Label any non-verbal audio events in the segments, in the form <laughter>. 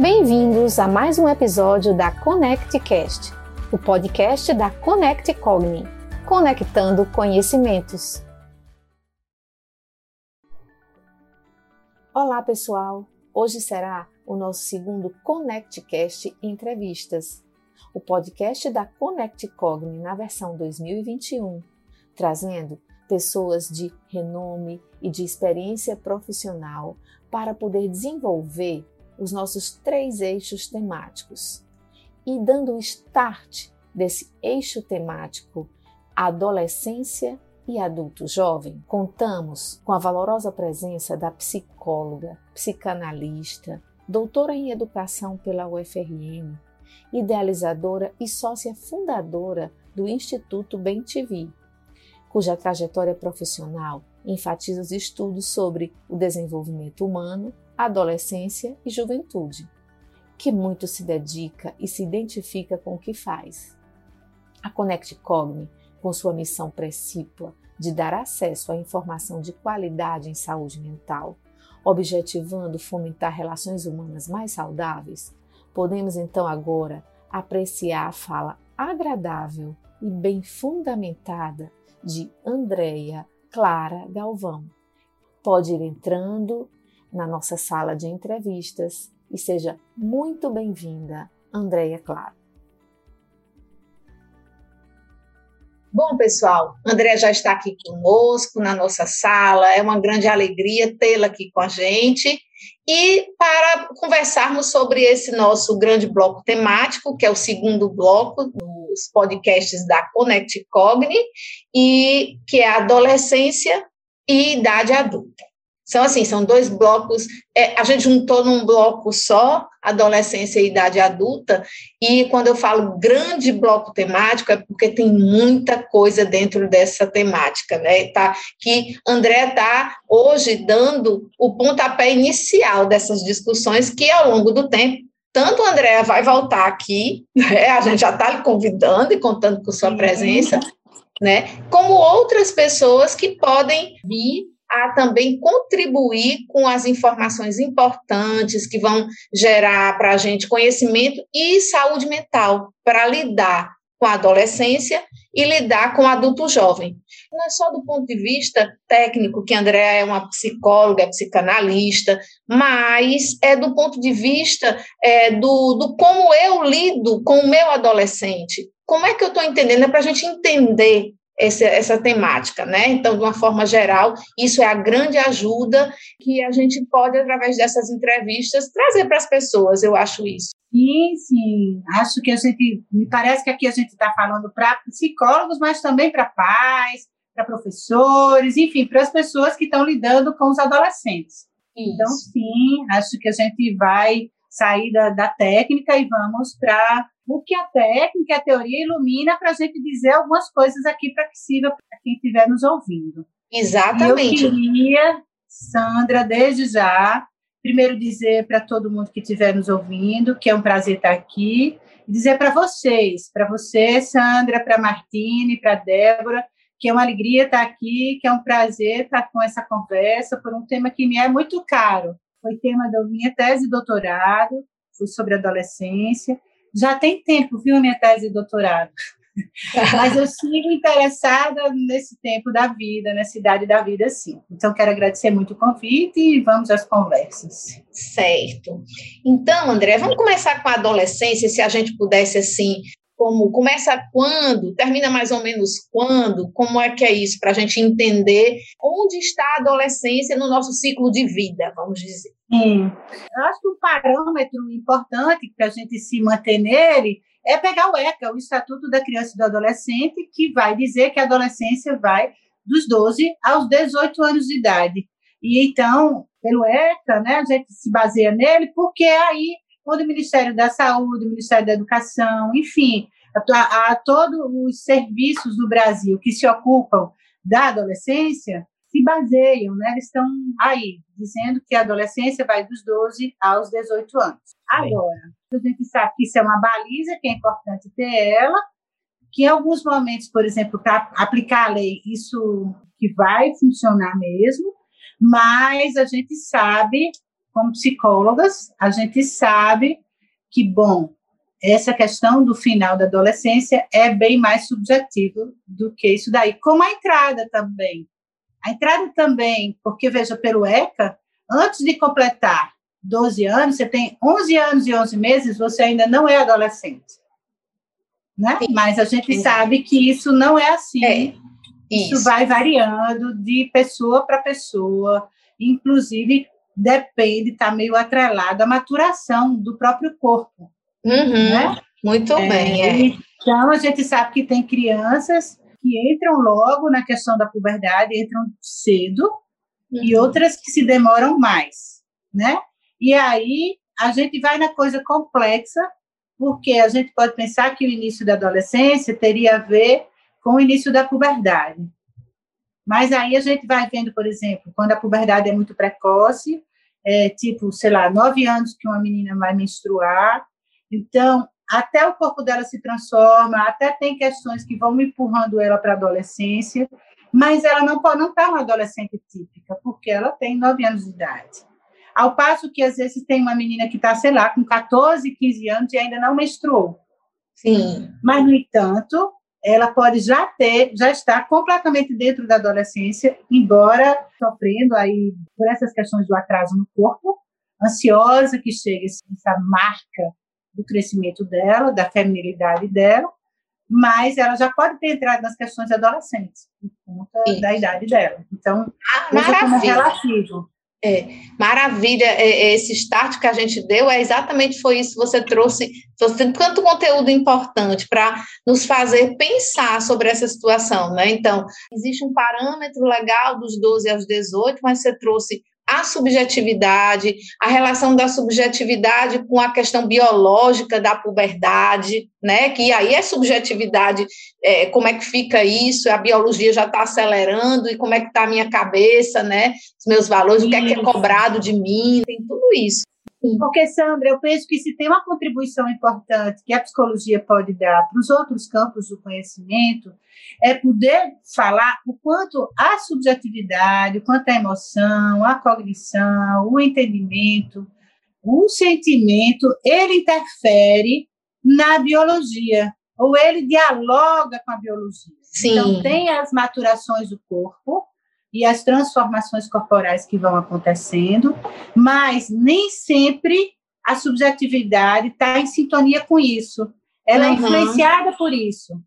Bem-vindos a mais um episódio da ConnectCast, o podcast da Connect Cogni, conectando conhecimentos. Olá, pessoal! Hoje será o nosso segundo ConnectCast Entrevistas, o podcast da Connect Cogni na versão 2021, trazendo pessoas de renome e de experiência profissional para poder desenvolver os nossos três eixos temáticos. E dando o start desse eixo temático, adolescência e adulto jovem, contamos com a valorosa presença da psicóloga, psicanalista, doutora em educação pela UFRN, idealizadora e sócia fundadora do Instituto Bem cuja trajetória profissional enfatiza os estudos sobre o desenvolvimento humano, adolescência e juventude, que muito se dedica e se identifica com o que faz. A Connect Cogni, com sua missão precípua de dar acesso à informação de qualidade em saúde mental, objetivando fomentar relações humanas mais saudáveis, podemos então agora apreciar a fala agradável e bem fundamentada de Andréia Clara Galvão. Pode ir entrando na nossa sala de entrevistas e seja muito bem-vinda, Andréia Claro. Bom, pessoal, Andréia já está aqui conosco na nossa sala, é uma grande alegria tê-la aqui com a gente e para conversarmos sobre esse nosso grande bloco temático, que é o segundo bloco dos podcasts da Connect Cogni, e que é a adolescência e idade adulta. São assim, são dois blocos, é, a gente juntou num bloco só, adolescência e idade adulta, e quando eu falo grande bloco temático, é porque tem muita coisa dentro dessa temática, né? Tá, que André está hoje dando o pontapé inicial dessas discussões, que ao longo do tempo tanto a Andrea vai voltar aqui, né, a gente já está lhe convidando e contando com sua presença, né, como outras pessoas que podem vir a também contribuir com as informações importantes que vão gerar para a gente conhecimento e saúde mental para lidar com a adolescência e lidar com o adulto jovem. Não é só do ponto de vista técnico, que André é uma psicóloga, é psicanalista, mas é do ponto de vista é, do, do como eu lido com o meu adolescente. Como é que eu estou entendendo? É para a gente entender essa, essa temática, né? Então, de uma forma geral, isso é a grande ajuda que a gente pode, através dessas entrevistas, trazer para as pessoas, eu acho isso. Sim, sim. Acho que a gente. Me parece que aqui a gente está falando para psicólogos, mas também para pais, para professores, enfim, para as pessoas que estão lidando com os adolescentes. Isso. Então, sim, acho que a gente vai sair da, da técnica e vamos para o que a técnica, a teoria ilumina para a gente dizer algumas coisas aqui para que sirva para quem estiver nos ouvindo. Exatamente. E eu queria, Sandra, desde já, primeiro dizer para todo mundo que estiver nos ouvindo que é um prazer estar aqui, e dizer para vocês, para você, Sandra, para Martine, para Débora, que é uma alegria estar aqui, que é um prazer estar com essa conversa por um tema que me é muito caro. Foi tema da minha tese de doutorado, foi sobre adolescência, já tem tempo, viu, minha tese de doutorado. <laughs> Mas eu sigo interessada nesse tempo da vida, nessa idade da vida, sim. Então, quero agradecer muito o convite e vamos às conversas. Certo. Então, André, vamos começar com a adolescência, se a gente pudesse, assim, como começa quando, termina mais ou menos quando, como é que é isso, para a gente entender onde está a adolescência no nosso ciclo de vida, vamos dizer. Sim. Eu acho que um parâmetro importante para a gente se manter nele é pegar o ECA, o Estatuto da Criança e do Adolescente, que vai dizer que a adolescência vai dos 12 aos 18 anos de idade. E então, pelo ECA, né, a gente se baseia nele, porque aí quando o Ministério da Saúde, o Ministério da Educação, enfim, a, a todos os serviços do Brasil que se ocupam da adolescência, se baseiam, né? Eles estão aí, dizendo que a adolescência vai dos 12 aos 18 anos. Agora, a gente sabe que isso é uma baliza, que é importante ter ela, que em alguns momentos, por exemplo, para aplicar a lei, isso que vai funcionar mesmo, mas a gente sabe como psicólogas, a gente sabe que, bom, essa questão do final da adolescência é bem mais subjetivo do que isso daí, como a entrada também. A entrada também, porque veja, pelo ECA, antes de completar 12 anos, você tem 11 anos e 11 meses, você ainda não é adolescente. Né? Mas a gente Sim. sabe que isso não é assim. É, isso. isso vai variando de pessoa para pessoa, inclusive depende, está meio atrelado à maturação do próprio corpo. Uhum, né? Muito é, bem. É. Então, a gente sabe que tem crianças que entram logo na questão da puberdade, entram cedo, uhum. e outras que se demoram mais, né? E aí a gente vai na coisa complexa, porque a gente pode pensar que o início da adolescência teria a ver com o início da puberdade. Mas aí a gente vai vendo, por exemplo, quando a puberdade é muito precoce, é, tipo, sei lá, nove anos que uma menina vai menstruar, então, até o corpo dela se transforma, até tem questões que vão empurrando ela para a adolescência, mas ela não pode não estar tá uma adolescente típica, porque ela tem nove anos de idade. Ao passo que, às vezes, tem uma menina que está, sei lá, com 14, 15 anos e ainda não menstruou. Sim. Mas, no entanto, ela pode já ter, já estar completamente dentro da adolescência, embora sofrendo aí por essas questões do atraso no corpo, ansiosa que chega essa marca do crescimento dela, da feminilidade dela, mas ela já pode ter entrado nas questões adolescentes, por conta da idade dela. Então, ah, veja como é relativo. É, maravilha, é, é, esse start que a gente deu é exatamente foi isso. Você trouxe, trouxe tanto conteúdo importante para nos fazer pensar sobre essa situação, né? Então, existe um parâmetro legal dos 12 aos 18, mas você trouxe a subjetividade, a relação da subjetividade com a questão biológica da puberdade, né? Que aí é subjetividade, é, como é que fica isso? A biologia já está acelerando e como é que está a minha cabeça, né? Os meus valores, o que é que é cobrado de mim, tem tudo isso. Porque, Sandra, eu penso que se tem uma contribuição importante que a psicologia pode dar para os outros campos do conhecimento, é poder falar o quanto a subjetividade, o quanto a emoção, a cognição, o entendimento, o sentimento, ele interfere na biologia, ou ele dialoga com a biologia. Sim. Então, tem as maturações do corpo, e as transformações corporais que vão acontecendo, mas nem sempre a subjetividade está em sintonia com isso. Ela uhum. é influenciada por isso,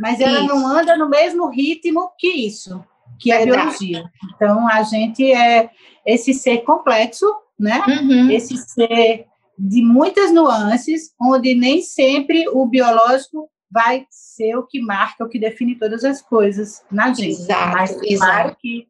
mas ela isso. não anda no mesmo ritmo que isso, que é a biologia. Então, a gente é esse ser complexo, né? Uhum. Esse ser de muitas nuances, onde nem sempre o biológico vai ser o que marca, o que define todas as coisas na gente. Exato, Mas exato. claro que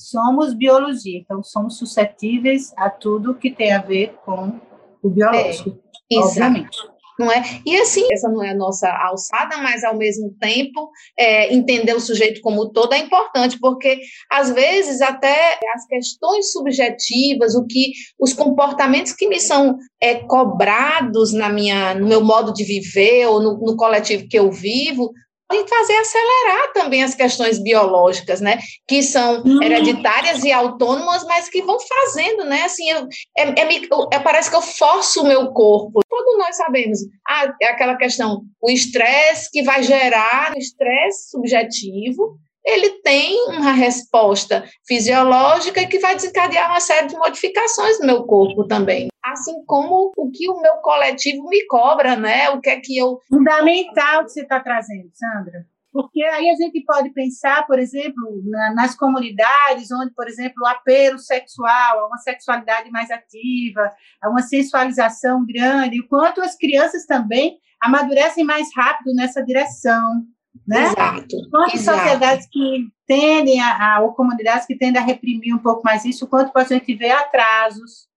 somos biologia, então somos suscetíveis a tudo que tem a ver com o biológico, é, obviamente não é? E assim, essa não é a nossa alçada, mas ao mesmo tempo é, entender o sujeito como todo é importante, porque às vezes até as questões subjetivas, o que os comportamentos que me são é, cobrados na minha, no meu modo de viver ou no, no coletivo que eu vivo, podem fazer acelerar também as questões biológicas, né? Que são uhum. hereditárias e autônomas, mas que vão fazendo, né? Assim, eu, é, é, é, parece que eu forço o meu corpo. Todos nós sabemos. Ah, é aquela questão, o estresse que vai gerar estresse subjetivo, ele tem uma resposta fisiológica que vai desencadear uma série de modificações no meu corpo também. Assim como o que o meu coletivo me cobra, né? O que é que eu. Fundamental que você está trazendo, Sandra. Porque aí a gente pode pensar, por exemplo, na, nas comunidades onde, por exemplo, o apelo sexual, uma sexualidade mais ativa, uma sensualização grande, o quanto as crianças também amadurecem mais rápido nessa direção. Né? Exato. Quanto exato. sociedades que tendem a, a, ou comunidades que tendem a reprimir um pouco mais isso, quanto a gente vê atrasos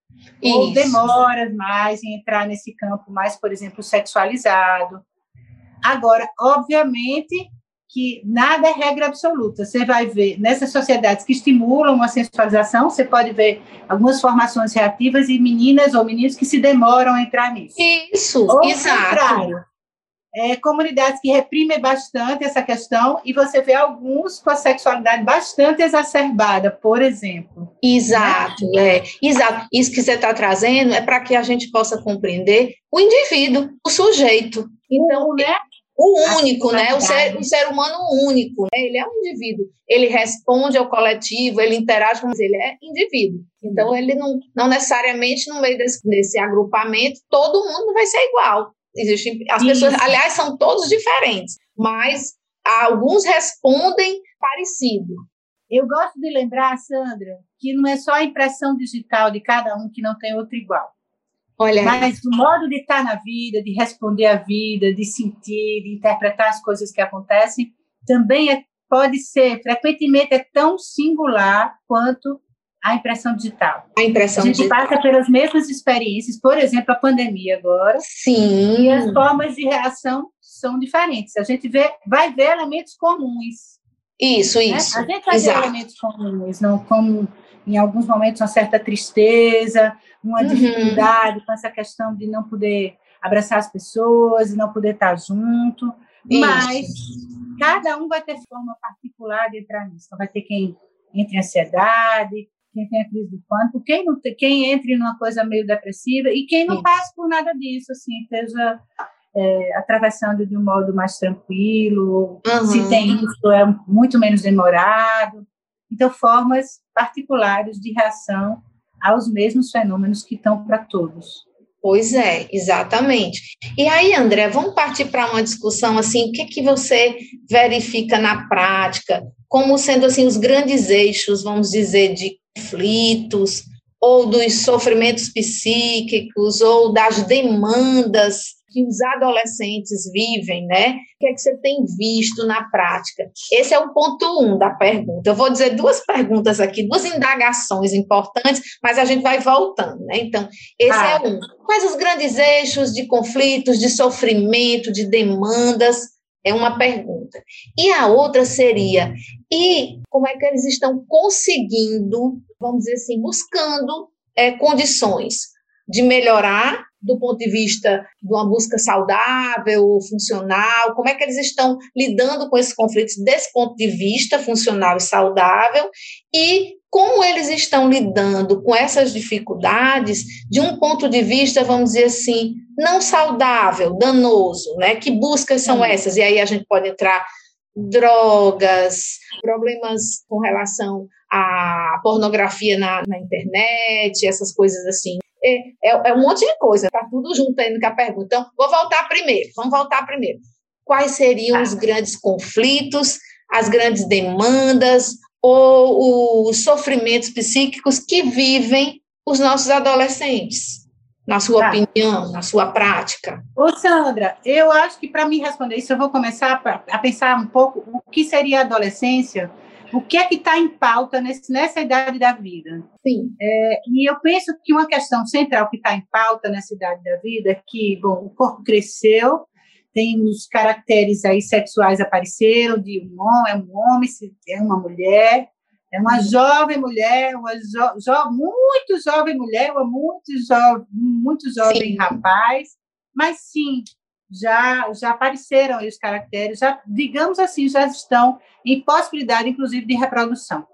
isso. ou demoras mais em entrar nesse campo mais, por exemplo, sexualizado. Agora, obviamente que nada é regra absoluta. Você vai ver nessas sociedades que estimulam a sensualização, você pode ver algumas formações reativas e meninas ou meninos que se demoram a entrar nisso. Isso, ou exato. Contrário, é, comunidades que reprimem bastante essa questão e você vê alguns com a sexualidade bastante exacerbada, por exemplo. Exato, é. Exato. Isso que você está trazendo é para que a gente possa compreender o indivíduo, o sujeito. Então, né? O único, né? O ser, o ser humano único, né? Ele é um indivíduo. Ele responde ao coletivo, ele interage, mas ele é indivíduo. Então, ele não, não necessariamente no meio desse, desse agrupamento, todo mundo vai ser igual. Existem as Isso. pessoas, aliás, são todos diferentes, mas alguns respondem parecido. Eu gosto de lembrar, Sandra, que não é só a impressão digital de cada um que não tem outro igual. Olha. Mas o modo de estar na vida, de responder à vida, de sentir, de interpretar as coisas que acontecem, também é, pode ser, frequentemente é tão singular quanto a impressão digital. A impressão A gente digital. passa pelas mesmas experiências, por exemplo, a pandemia agora. Sim. E as formas de reação são diferentes. A gente vê, vai ver elementos comuns. Isso, né? isso. A gente vai Exato. ver elementos comuns, não como em alguns momentos uma certa tristeza, uma uhum. dificuldade com essa questão de não poder abraçar as pessoas, e não poder estar junto. Isso. Mas cada um vai ter forma particular de entrar nisso. Então, vai ter quem entre ansiedade, quem tem a crise do pânico, quem, não quem entre numa coisa meio depressiva e quem não passa por nada disso, assim, esteja é, atravessando de um modo mais tranquilo, uhum. se tem isso, é muito menos demorado. Então, formas particulares de reação aos mesmos fenômenos que estão para todos. Pois é, exatamente. E aí, André, vamos partir para uma discussão assim, o que que você verifica na prática, como sendo assim os grandes eixos, vamos dizer, de conflitos, ou dos sofrimentos psíquicos, ou das demandas que os adolescentes vivem, né? O que é que você tem visto na prática? Esse é o ponto um da pergunta. Eu vou dizer duas perguntas aqui, duas indagações importantes, mas a gente vai voltando, né? Então, esse ah. é um. Quais os grandes eixos de conflitos, de sofrimento, de demandas é uma pergunta. E a outra seria: e como é que eles estão conseguindo, vamos dizer assim, buscando é, condições de melhorar do ponto de vista de uma busca saudável, funcional? Como é que eles estão lidando com esses conflitos desse ponto de vista funcional e saudável? E como eles estão lidando com essas dificuldades de um ponto de vista, vamos dizer assim, não saudável, danoso, né? Que buscas são essas? E aí a gente pode entrar drogas, problemas com relação à pornografia na, na internet, essas coisas assim. É, é, é, um monte de coisa, tá tudo junto aí com a pergunta. Então, vou voltar primeiro, vamos voltar primeiro. Quais seriam os grandes conflitos, as grandes demandas ou os sofrimentos psíquicos que vivem os nossos adolescentes? na sua tá. opinião, na sua prática? Ô, Sandra, eu acho que para mim responder isso, eu vou começar a pensar um pouco o que seria a adolescência, o que é que está em pauta nesse, nessa idade da vida. Sim. É, e eu penso que uma questão central que está em pauta nessa idade da vida é que, bom, o corpo cresceu, tem os caracteres aí sexuais apareceram, de um homem, é um homem, é uma mulher, é uma jovem mulher, uma jo, jo, muito jovem mulher, uma muito, jo, muito jovem sim. rapaz, mas sim, já, já apareceram aí os caracteres, já, digamos assim, já estão em possibilidade, inclusive, de reprodução.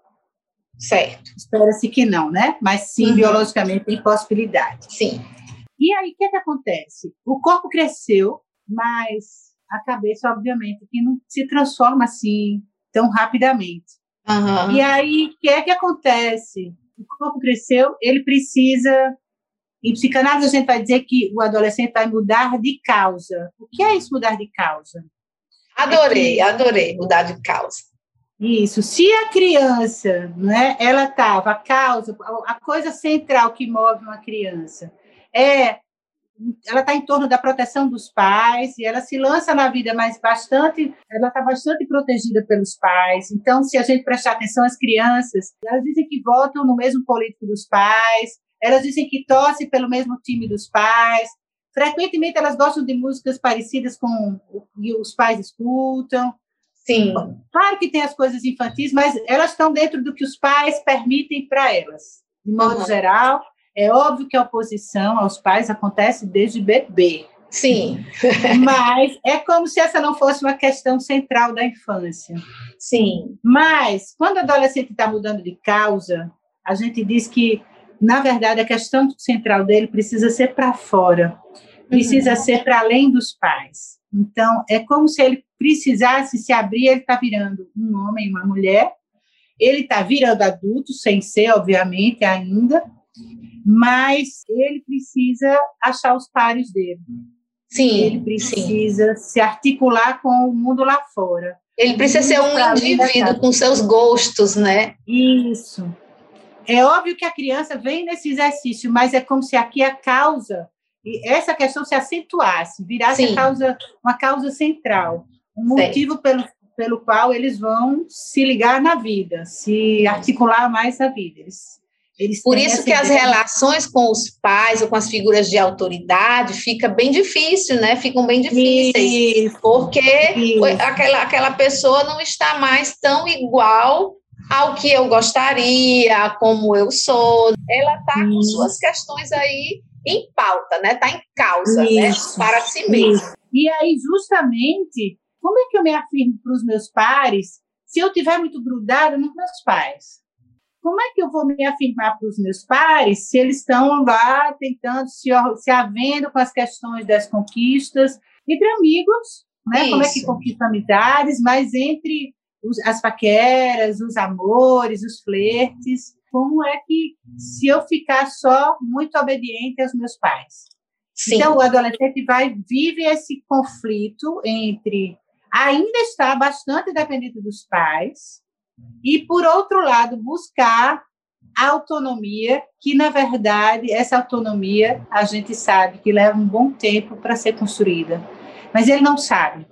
Certo. Espera-se que não, né? Mas sim, uhum. biologicamente tem possibilidade. Sim. E aí, o que, é que acontece? O corpo cresceu, mas a cabeça, obviamente, que não se transforma assim tão rapidamente. Uhum. E aí, o que é que acontece? O corpo cresceu, ele precisa. Em psicanálise, a gente vai dizer que o adolescente vai mudar de causa. O que é isso, mudar de causa? Adorei, é que... adorei mudar de causa. Isso. Se a criança, né, ela estava, a causa, a coisa central que move uma criança é ela está em torno da proteção dos pais e ela se lança na vida, mas bastante, ela está bastante protegida pelos pais. Então, se a gente prestar atenção às crianças, elas dizem que votam no mesmo político dos pais, elas dizem que torcem pelo mesmo time dos pais. Frequentemente elas gostam de músicas parecidas com o que os pais escutam. Sim. Claro que tem as coisas infantis, mas elas estão dentro do que os pais permitem para elas, de modo uhum. geral é óbvio que a oposição aos pais acontece desde bebê. Sim. <laughs> Mas é como se essa não fosse uma questão central da infância. Sim. Mas, quando o adolescente está mudando de causa, a gente diz que, na verdade, a questão central dele precisa ser para fora, precisa uhum. ser para além dos pais. Então, é como se ele precisasse se abrir, ele está virando um homem, uma mulher, ele está virando adulto, sem ser, obviamente, ainda, mas ele precisa achar os pares dele. Sim. Ele precisa sim. se articular com o mundo lá fora. Ele precisa ser um indivíduo com seus gostos, né? Isso. É óbvio que a criança vem nesse exercício, mas é como se aqui a causa, essa questão se acentuasse, virasse a causa, uma causa central, um motivo pelo, pelo qual eles vão se ligar na vida, se articular mais na vida. Eles eles Por isso que as relações com os pais ou com as figuras de autoridade fica bem difícil, né? Ficam bem difíceis, isso, porque isso. Aquela, aquela pessoa não está mais tão igual ao que eu gostaria, como eu sou. Ela está com suas questões aí em pauta, né? Está em causa, né? Para si mesma. E aí, justamente, como é que eu me afirmo para os meus pares se eu tiver muito grudada nos meus pais? Como é que eu vou me afirmar para os meus pares se eles estão lá tentando se, se havendo com as questões das conquistas entre amigos, né? Isso. Como é que conquista amizades, mas entre os, as paqueras, os amores, os flertes, como é que se eu ficar só muito obediente aos meus pais? Sim. Então o adolescente vai vive esse conflito entre ainda está bastante dependente dos pais, e, por outro lado, buscar a autonomia, que, na verdade, essa autonomia a gente sabe que leva um bom tempo para ser construída, mas ele não sabe.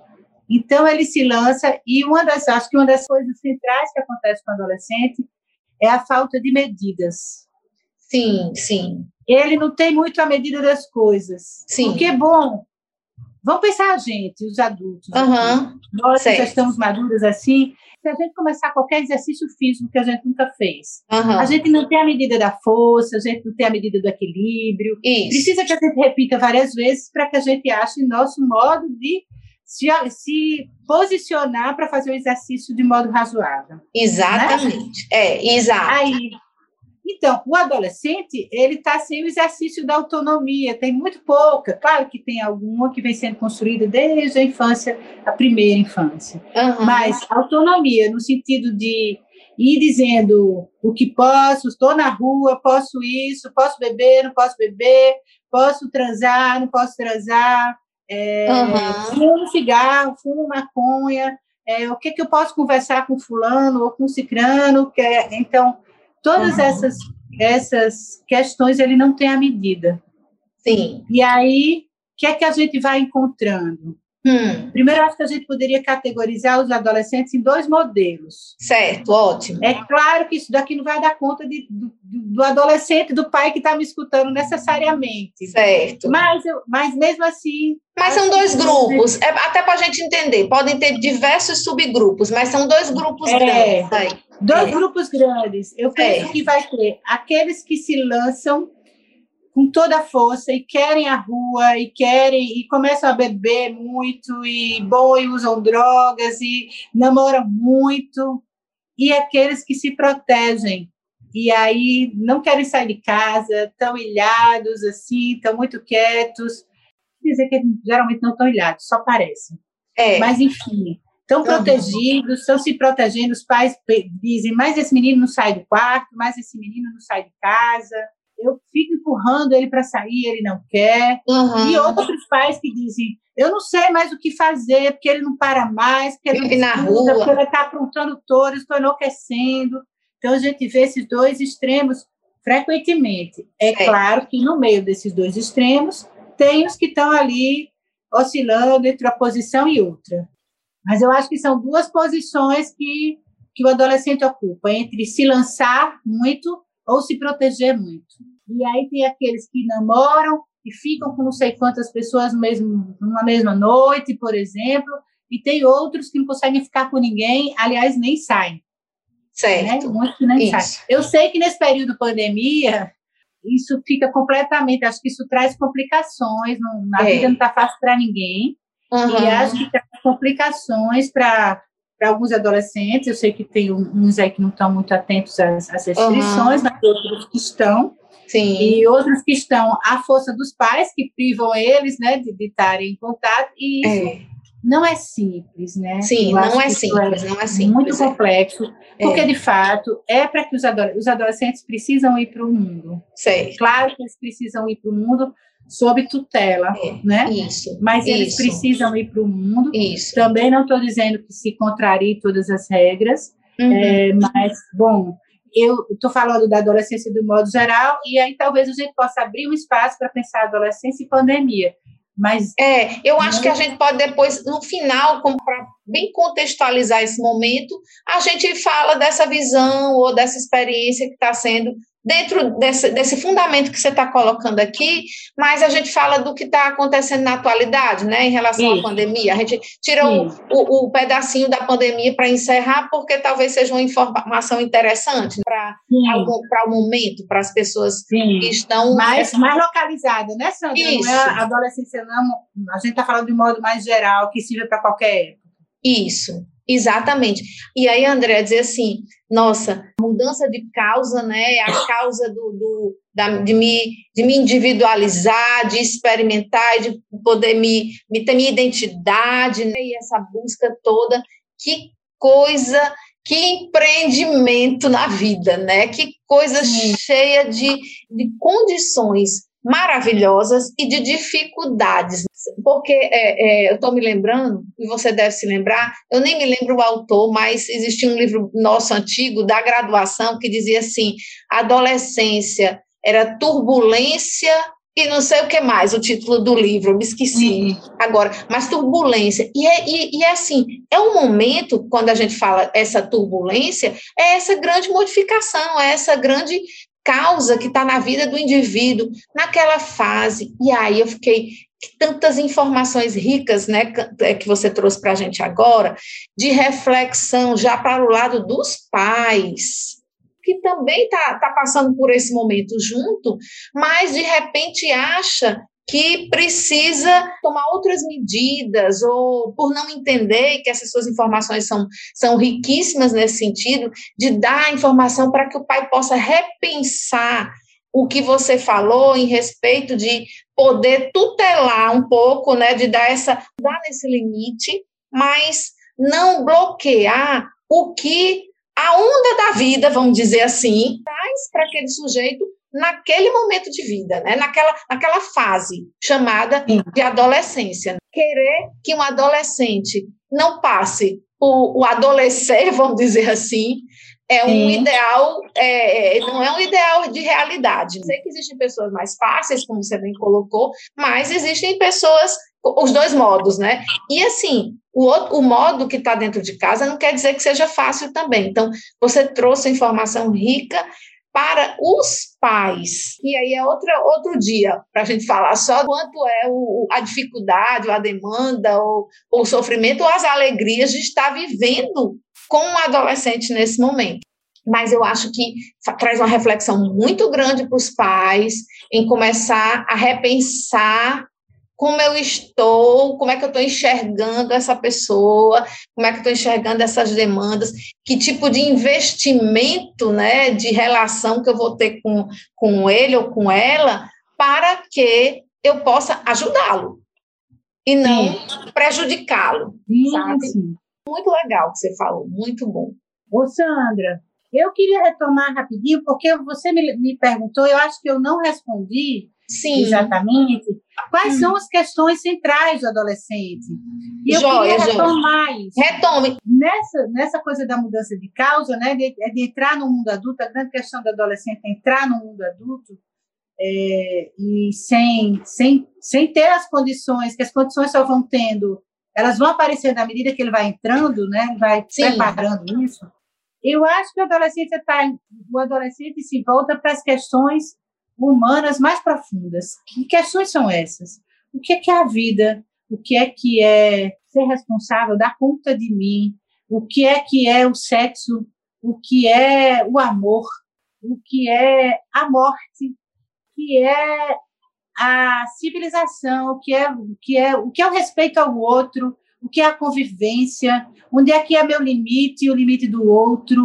Então, ele se lança, e uma das, acho que uma das coisas centrais que acontece com o adolescente é a falta de medidas. Sim, sim. Ele não tem muito a medida das coisas. Sim. Porque, bom, vamos pensar a gente, os adultos. Uhum. Nós já estamos maduros assim, se a gente começar qualquer exercício físico que a gente nunca fez, uhum. a gente não tem a medida da força, a gente não tem a medida do equilíbrio. Isso. Precisa que a gente repita várias vezes para que a gente ache nosso modo de se, se posicionar para fazer o exercício de modo razoável. Exatamente. Né? É, exato. Aí, então, o adolescente, ele está sem o exercício da autonomia, tem muito pouca, claro que tem alguma que vem sendo construída desde a infância, a primeira infância, uhum. mas autonomia no sentido de ir dizendo o que posso, estou na rua, posso isso, posso beber, não posso beber, posso transar, não posso transar, é, uhum. fumo cigarro, fumo maconha, é, o que, que eu posso conversar com fulano ou com cicrano, que é, então Todas essas, essas questões ele não tem a medida. Sim. E aí, o que é que a gente vai encontrando? Hum. Primeiro, acho que a gente poderia categorizar os adolescentes em dois modelos. Certo, ótimo. É claro que isso daqui não vai dar conta de, do, do adolescente, do pai que está me escutando necessariamente. Certo. Mas, eu, mas mesmo assim. Mas são dois grupos, é, até para a gente entender. Podem ter diversos subgrupos, mas são dois grupos é, grandes aí. Dois é. grupos grandes. Eu penso é. que vai ter aqueles que se lançam com toda a força e querem a rua e querem e começam a beber muito e bom e usam drogas e namoram muito e aqueles que se protegem e aí não querem sair de casa, estão ilhados assim, estão muito quietos. Dizer que geralmente não estão ilhados, só parecem. É. Mas enfim, estão protegidos, estão se protegendo. Os pais dizem: mas esse menino não sai do quarto, mas esse menino não sai de casa eu fico empurrando ele para sair, ele não quer. Uhum. E outros pais que dizem, eu não sei mais o que fazer, porque ele não para mais, porque ele Vive não na rua. porque ele está aprontando todos, estou enlouquecendo. Então, a gente vê esses dois extremos frequentemente. É, é claro que no meio desses dois extremos, tem os que estão ali oscilando entre uma posição e outra. Mas eu acho que são duas posições que, que o adolescente ocupa, entre se lançar muito ou se proteger muito. E aí tem aqueles que namoram e ficam com não sei quantas pessoas mesmo, numa mesma noite, por exemplo, e tem outros que não conseguem ficar com ninguém, aliás, nem saem. Certo. Né? Muitos que nem Isso. saem. Eu sei que nesse período de pandemia, isso fica completamente, acho que isso traz complicações, não, na é. vida não está fácil para ninguém, uhum. e acho que traz complicações para para alguns adolescentes, eu sei que tem uns aí que não estão muito atentos às, às restrições, uhum. mas outros que estão, Sim. e outros que estão à força dos pais, que privam eles, né, de estarem em contato, e isso é. não é simples, né? Sim, não é simples, é não é simples. Muito é. complexo, porque, de fato, é para que os, adolescentes, os adolescentes precisam ir para o mundo. Sei. Claro que eles precisam ir para o mundo, sob tutela, é, né? Isso. Mas eles isso. precisam ir para o mundo. Isso. Também não estou dizendo que se contrarie todas as regras, uhum. é, mas, bom, eu estou falando da adolescência do modo geral, e aí talvez a gente possa abrir um espaço para pensar adolescência e pandemia. Mas é, eu acho que a gente pode depois, no final, para bem contextualizar esse momento, a gente fala dessa visão ou dessa experiência que está sendo dentro desse, desse fundamento que você está colocando aqui, mas a gente fala do que está acontecendo na atualidade, né, em relação Isso. à pandemia. A gente tira o, o, o, pedacinho da pandemia para encerrar, porque talvez seja uma informação interessante para o momento, para as pessoas Sim. que estão. Mais, mais localizada, né, Sandra? Isso. Não é a adolescência, não. A gente está falando de modo mais geral, que sirva para qualquer época. Isso. Exatamente. E aí, André, dizer assim, nossa, mudança de causa, né? É a causa do, do da, de, me, de me individualizar, de experimentar, de poder me, me ter minha identidade, né? E essa busca toda. Que coisa, que empreendimento na vida, né? Que coisa Sim. cheia de, de condições maravilhosas e de dificuldades. Porque é, é, eu estou me lembrando, e você deve se lembrar, eu nem me lembro o autor, mas existia um livro nosso antigo, da graduação, que dizia assim: adolescência era turbulência e não sei o que mais, o título do livro, eu me esqueci uhum. agora, mas turbulência. E é, e, e é assim, é um momento, quando a gente fala essa turbulência, é essa grande modificação, é essa grande causa que está na vida do indivíduo naquela fase. E aí eu fiquei tantas informações ricas, né, é, que você trouxe para a gente agora, de reflexão já para o lado dos pais, que também está tá passando por esse momento junto, mas de repente acha que precisa tomar outras medidas, ou por não entender que essas suas informações são, são riquíssimas nesse sentido, de dar informação para que o pai possa repensar o que você falou em respeito de poder tutelar um pouco, né, de dar essa, dar nesse limite, mas não bloquear o que a onda da vida, vamos dizer assim, traz para aquele sujeito naquele momento de vida, né? naquela, naquela fase chamada de adolescência. Querer que um adolescente não passe o, o adolescer, <laughs> vamos dizer assim, é um Sim. ideal, é, é, não é um ideal de realidade. Sei que existem pessoas mais fáceis, como você bem colocou, mas existem pessoas, os dois modos, né? E assim, o, outro, o modo que está dentro de casa não quer dizer que seja fácil também. Então, você trouxe informação rica para os pais. E aí é outra, outro dia para a gente falar só quanto é o, a dificuldade, ou a demanda, ou, ou o sofrimento, ou as alegrias de estar vivendo com um adolescente nesse momento. Mas eu acho que traz uma reflexão muito grande para os pais em começar a repensar como eu estou, como é que eu estou enxergando essa pessoa, como é que eu estou enxergando essas demandas, que tipo de investimento, né, de relação que eu vou ter com, com ele ou com ela, para que eu possa ajudá-lo e não prejudicá-lo, sabe? Sim. Muito legal que você falou, muito bom. Ô, Sandra, eu queria retomar rapidinho, porque você me, me perguntou, eu acho que eu não respondi Sim. exatamente Quais hum. são as questões centrais do adolescente? E eu Joia, queria retomar isso. Retome. Nessa, nessa coisa da mudança de causa, né, de, é de entrar no mundo adulto, a grande questão do adolescente é entrar no mundo adulto é, e sem, sem, sem ter as condições, que as condições só vão tendo, elas vão aparecendo à medida que ele vai entrando, né, vai Sim. preparando isso. Eu acho que o adolescente, tá, o adolescente se volta para as questões humanas mais profundas. Que questões são essas? O que é que é a vida? O que é que é ser responsável, dar conta de mim? O que é que é o sexo? O que é o amor? O que é a morte? que é a civilização, o que é, o que é, o que é o respeito ao outro, o que é a convivência, onde é que é meu limite e o limite do outro,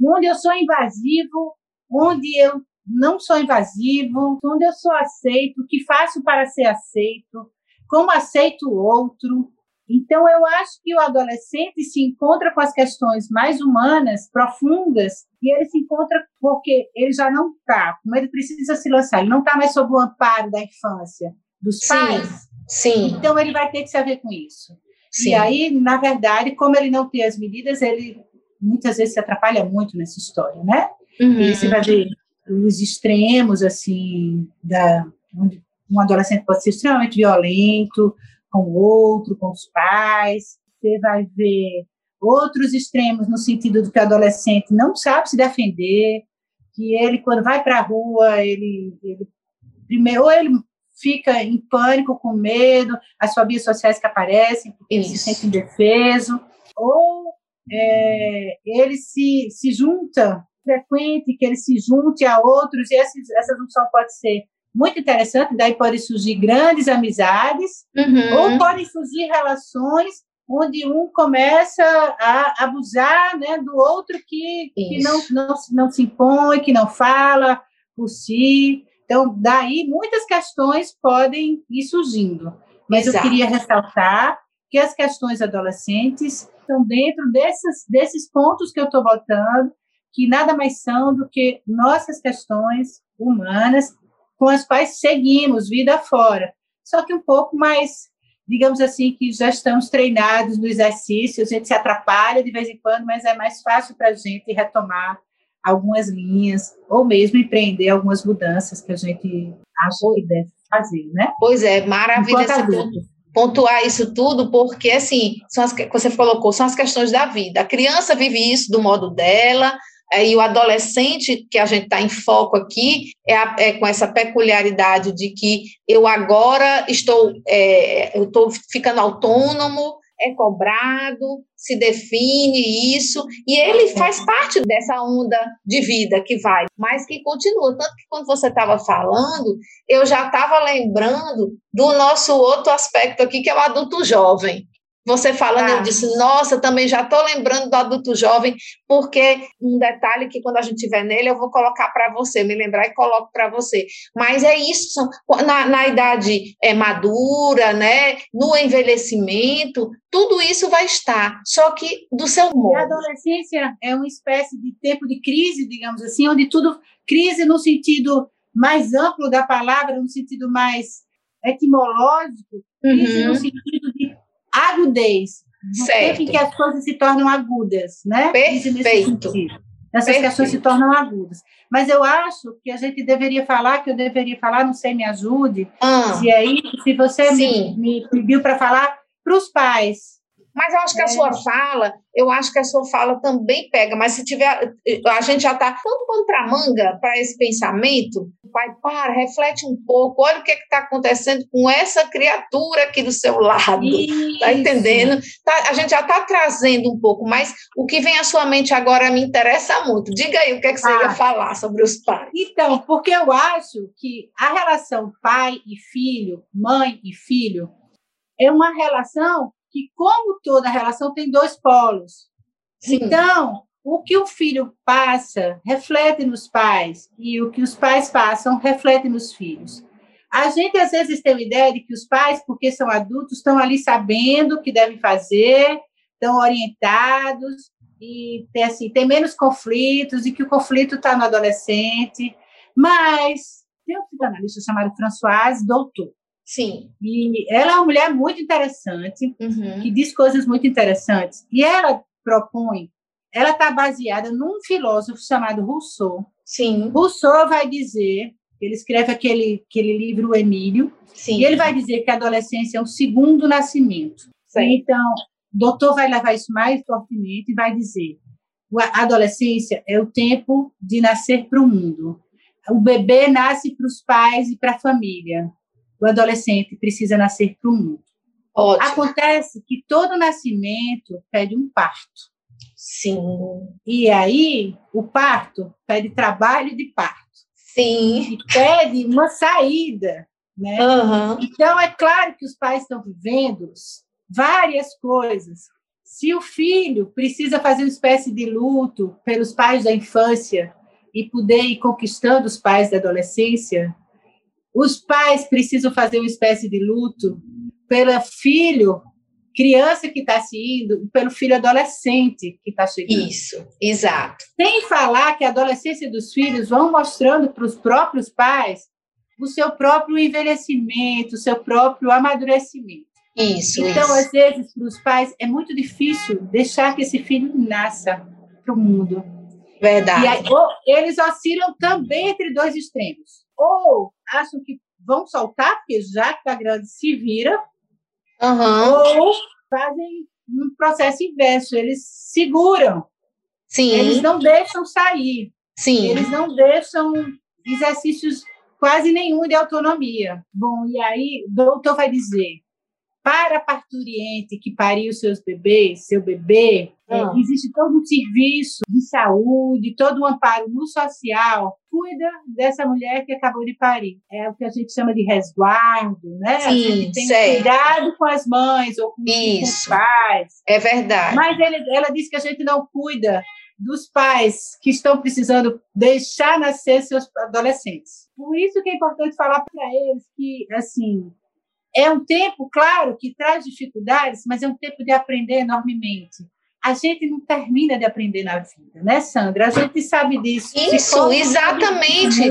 onde eu sou invasivo, onde eu não sou invasivo, onde eu sou aceito, o que faço para ser aceito, como aceito o outro. Então, eu acho que o adolescente se encontra com as questões mais humanas, profundas, e ele se encontra porque ele já não está, como ele precisa se lançar, ele não está mais sob o amparo da infância, dos sim, pais. Sim. Então, ele vai ter que se haver com isso. Sim. E aí, na verdade, como ele não tem as medidas, ele muitas vezes se atrapalha muito nessa história, né? Uhum. E você vai ver os extremos, assim, da, onde um adolescente pode ser extremamente violento com o outro, com os pais. Você vai ver outros extremos no sentido do que o adolescente não sabe se defender, que ele, quando vai para a rua, ele, ele primeiro, ou ele fica em pânico, com medo, as fobias sociais que aparecem, porque ele se sente indefeso, ou é, ele se, se junta, frequente que ele se junte a outros, e essa, essa junção pode ser muito interessante, daí pode surgir grandes amizades, Uhum. ou podem surgir relações onde um começa a abusar né, do outro que, que não, não, se- não se impõe, que não fala por si. Então, daí muitas questões podem ir surgindo. Mas Exato. eu queria ressaltar que as questões adolescentes estão dentro desses, desses pontos que eu estou botando, que nada mais são do que nossas questões humanas com as quais seguimos vida fora. Só que um pouco mais, digamos assim, que já estamos treinados no exercício, a gente se atrapalha de vez em quando, mas é mais fácil para a gente retomar algumas linhas, ou mesmo empreender algumas mudanças que a gente acha que deve fazer, né? Pois é, maravilha pontuar isso tudo, porque assim, são as que você colocou, são as questões da vida. A criança vive isso do modo dela, e o adolescente, que a gente está em foco aqui, é, a- é com essa peculiaridade de que eu agora estou, eh, eu estou ficando autônomo, é cobrado, se define isso, e ele faz parte dessa onda de vida que vai, mas que continua. Tanto que quando você estava falando, eu já estava lembrando do nosso outro aspecto aqui, que é o adulto jovem. Você falando, eu Ah. disse, nossa, também já estou lembrando do adulto jovem, porque um detalhe que quando a gente tiver nele, eu vou colocar para você, me lembrar e coloco para você. Mas é isso, na, na idade é, madura, né, no envelhecimento, tudo isso vai estar, só que do seu E a modo. adolescência é uma espécie de tempo de crise, digamos assim, onde tudo crise no sentido mais amplo da palavra, no sentido mais etimológico, crise Uhum. no sentido de agudez, no Certo. tempo em que as coisas se tornam agudas, né? Perfeito. sentido. Essas Perfeito. questões se tornam agudas. Mas eu acho que a gente deveria falar, que eu deveria falar, não sei, me ajude, Ah, se é isso, se você me, me pediu para falar para os pais. Mas eu acho que a É. sua fala, eu acho que a sua fala também pega, mas se tiver, a gente já está tanto pano para manga para esse pensamento, pai, para, reflete um pouco, olha o que está acontecendo com essa criatura aqui do seu lado. Tá Isso. entendendo? Tá, a gente já está trazendo um pouco, mas o que vem à sua mente agora me interessa muito. Diga aí o que, é que você Ah. ia falar sobre os pais. Então, porque eu acho que a relação pai e filho, mãe e filho, é uma relação que, como toda relação, tem dois polos. Sim, Então, o que o filho passa reflete nos pais, e o que os pais passam reflete nos filhos. A gente, às vezes, tem a ideia de que os pais, porque são adultos, estão ali sabendo o que devem fazer, estão orientados, e tem, assim, tem menos conflitos, e que o conflito está no adolescente. Mas tem um psicanalista chamado Françoise Doutor, sim. e ela é uma mulher muito interessante, Uhum. que diz coisas muito interessantes. E ela propõe, ela está baseada num filósofo chamado Rousseau. Sim, Rousseau vai dizer, ele escreve aquele, aquele livro O Emílio, sim. e ele vai dizer que a adolescência é o segundo nascimento. Certo. Então, o doutor vai levar isso mais fortemente e vai dizer: a adolescência é o tempo de nascer para o mundo. O bebê nasce para os pais e para a família. O adolescente precisa nascer para o mundo. Ótimo. Acontece que todo nascimento pede um parto. Sim, E aí, o parto pede trabalho de parto. Sim. E pede uma saída. Né? Uhum. Então, é claro que os pais estão vivendo várias coisas. Se o filho precisa fazer uma espécie de luto pelos pais da infância e poder ir conquistando os pais da adolescência, os pais precisam fazer uma espécie de luto pelo filho, criança que está se indo, pelo filho adolescente que está chegando. Isso, exato. Sem falar que a adolescência dos filhos vão mostrando para os próprios pais o seu próprio envelhecimento, o seu próprio amadurecimento. Isso. Então, isso. às vezes, para os pais, é muito difícil deixar que esse filho nasça para o mundo. Verdade. E aí, eles oscilam também entre dois extremos. Ou acham que vão soltar, porque já que está grande, se vira. Uhum. Ou fazem um processo inverso, eles seguram. Sim. Eles não deixam sair. Sim. Eles não deixam exercícios quase nenhum de autonomia. Bom, e aí, o doutor vai dizer, para a parturiente que pariu seus bebês, seu bebê, ah. é, existe todo um serviço de saúde, todo um amparo no social. Cuida dessa mulher que acabou de parir. É o que a gente chama de resguardo, né? Sim, a gente tem sei. cuidado com as mães ou com, com os pais. É verdade. Mas ele, ela diz que a gente não cuida dos pais que estão precisando deixar nascer seus adolescentes. Por isso que é importante falar para eles que, assim, é um tempo, claro, que traz dificuldades, mas é um tempo de aprender enormemente. A gente não termina de aprender na vida, né, Sandra? A gente sabe disso. Isso, exatamente.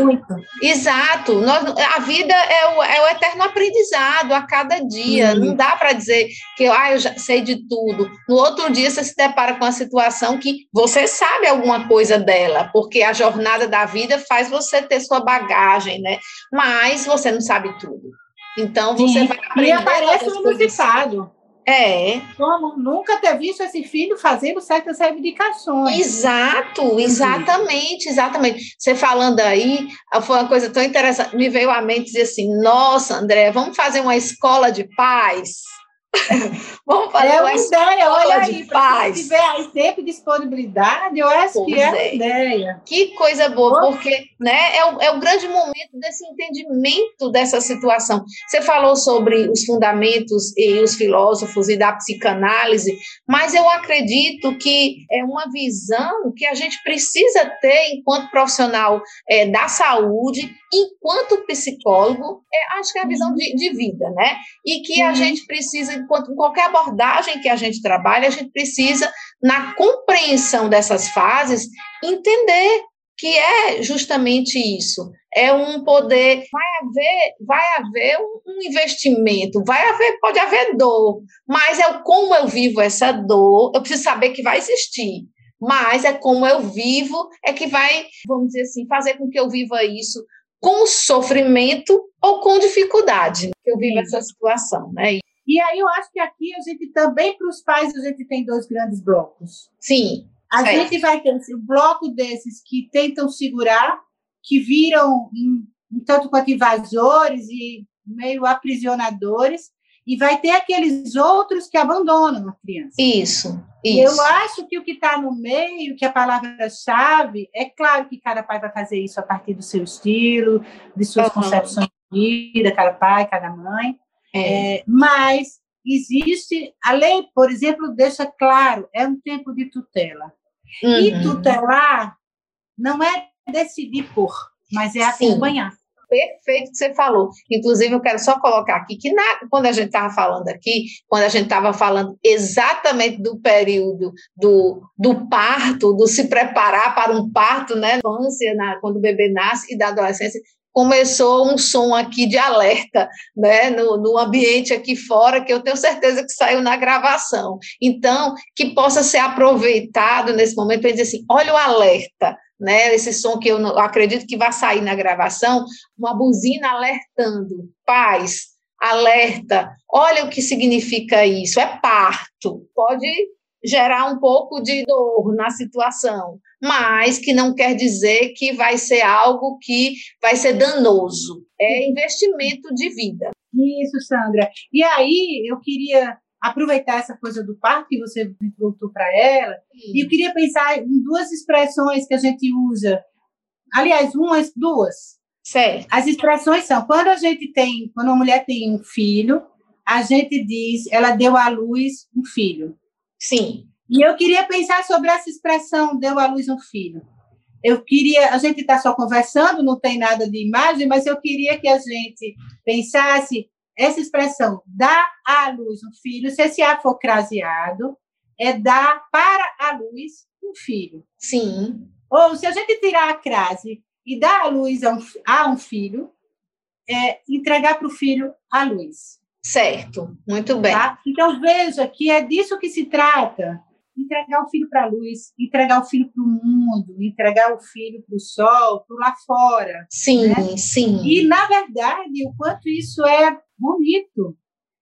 Exato. Nós, a vida é o, é o eterno aprendizado a cada dia. Hum. Não dá para dizer que ah, eu já sei de tudo. No outro dia você se depara com uma situação que você sabe alguma coisa dela, porque a jornada da vida faz você ter sua bagagem, né? Mas você não sabe tudo. Então você Sim. vai aprender. E aparece um inusitado. É. Como nunca ter visto esse filho fazendo certas reivindicações. Exato, exatamente, exatamente. Você falando aí, foi uma coisa tão interessante. Me veio à mente dizer assim: nossa, André, vamos fazer uma escola de paz. <laughs> Vamos fazer é uma, ideia, olha de aí, paz. se tiver aí sempre disponibilidade, eu acho Pois que é, uma é. ideia. Que coisa boa, Nossa. porque né, é, o, é o grande momento desse entendimento dessa situação. Você falou sobre os fundamentos e os filósofos e da psicanálise, mas eu acredito que é uma visão que a gente precisa ter enquanto profissional é, da saúde, enquanto psicólogo, é, acho que é a visão de, de vida, né? E que a Uhum. gente precisa, enquanto qualquer abordagem que a gente trabalha, a gente precisa, na compreensão dessas fases, entender que é justamente isso. É um poder, vai haver, vai haver um, investimento, vai haver, pode haver dor, mas é como eu vivo essa dor, eu preciso saber que vai existir. Mas é como eu vivo, é que vai, vamos dizer assim, fazer com que eu viva isso com sofrimento ou com dificuldade, que eu vivo essa situação, né? E aí eu acho que aqui a gente também, para os pais, a gente tem dois grandes blocos. Sim, A Certo. gente vai ter um bloco desses que tentam segurar, que viram um tanto quanto invasores e meio aprisionadores, e vai ter aqueles outros que abandonam a criança. isso, E isso. eu acho que o que está no meio, que a palavra-chave, é claro que cada pai vai fazer isso a partir do seu estilo, de suas Uhum. concepções de vida, cada pai, cada mãe. É. É, mas existe, a lei, por exemplo, deixa claro, é um tempo de tutela. E Uhum. tutelar não é decidir por, mas é Sim. Perfeito que você falou. Inclusive, eu quero só colocar aqui que na, quando a gente estava falando aqui, quando a gente estava falando exatamente do período do, do parto, do se preparar para um parto, né? Infância, na, quando o bebê nasce e da adolescência, começou um som aqui de alerta, né, no, no ambiente aqui fora, que eu tenho certeza que saiu na gravação. Então, que possa ser aproveitado nesse momento para dizer assim, olha o alerta, né, esse som que eu, eu acredito que vai sair na gravação, uma buzina alertando, paz, alerta, olha o que significa isso, é parto, pode gerar um pouco de dor na situação, mas que não quer dizer que vai ser algo que vai ser danoso. É investimento de vida. Isso, Sandra. E aí, eu queria aproveitar essa coisa do parto que você voltou para ela, e eu queria pensar em duas expressões que a gente usa. aliás, umas, duas. Certo. As expressões são, quando a gente tem, quando uma mulher tem um filho, a gente diz, ela deu à luz um filho. Sim. E eu queria pensar sobre essa expressão, deu à luz um filho. Eu queria, a gente está só conversando, não tem nada de imagem, mas eu queria que a gente pensasse essa expressão, dar à luz um filho, se esse A for craseado, é dar para a luz um filho. Sim. Ou se a gente tirar a crase e dar à luz a um, a um filho, é entregar para o filho a luz. Certo, muito bem. Tá? Então veja que é disso que se trata. Entregar o filho para a luz, entregar o filho para o mundo, entregar o filho para o sol, para lá fora. Sim, né? sim. E, na verdade, o quanto isso é bonito.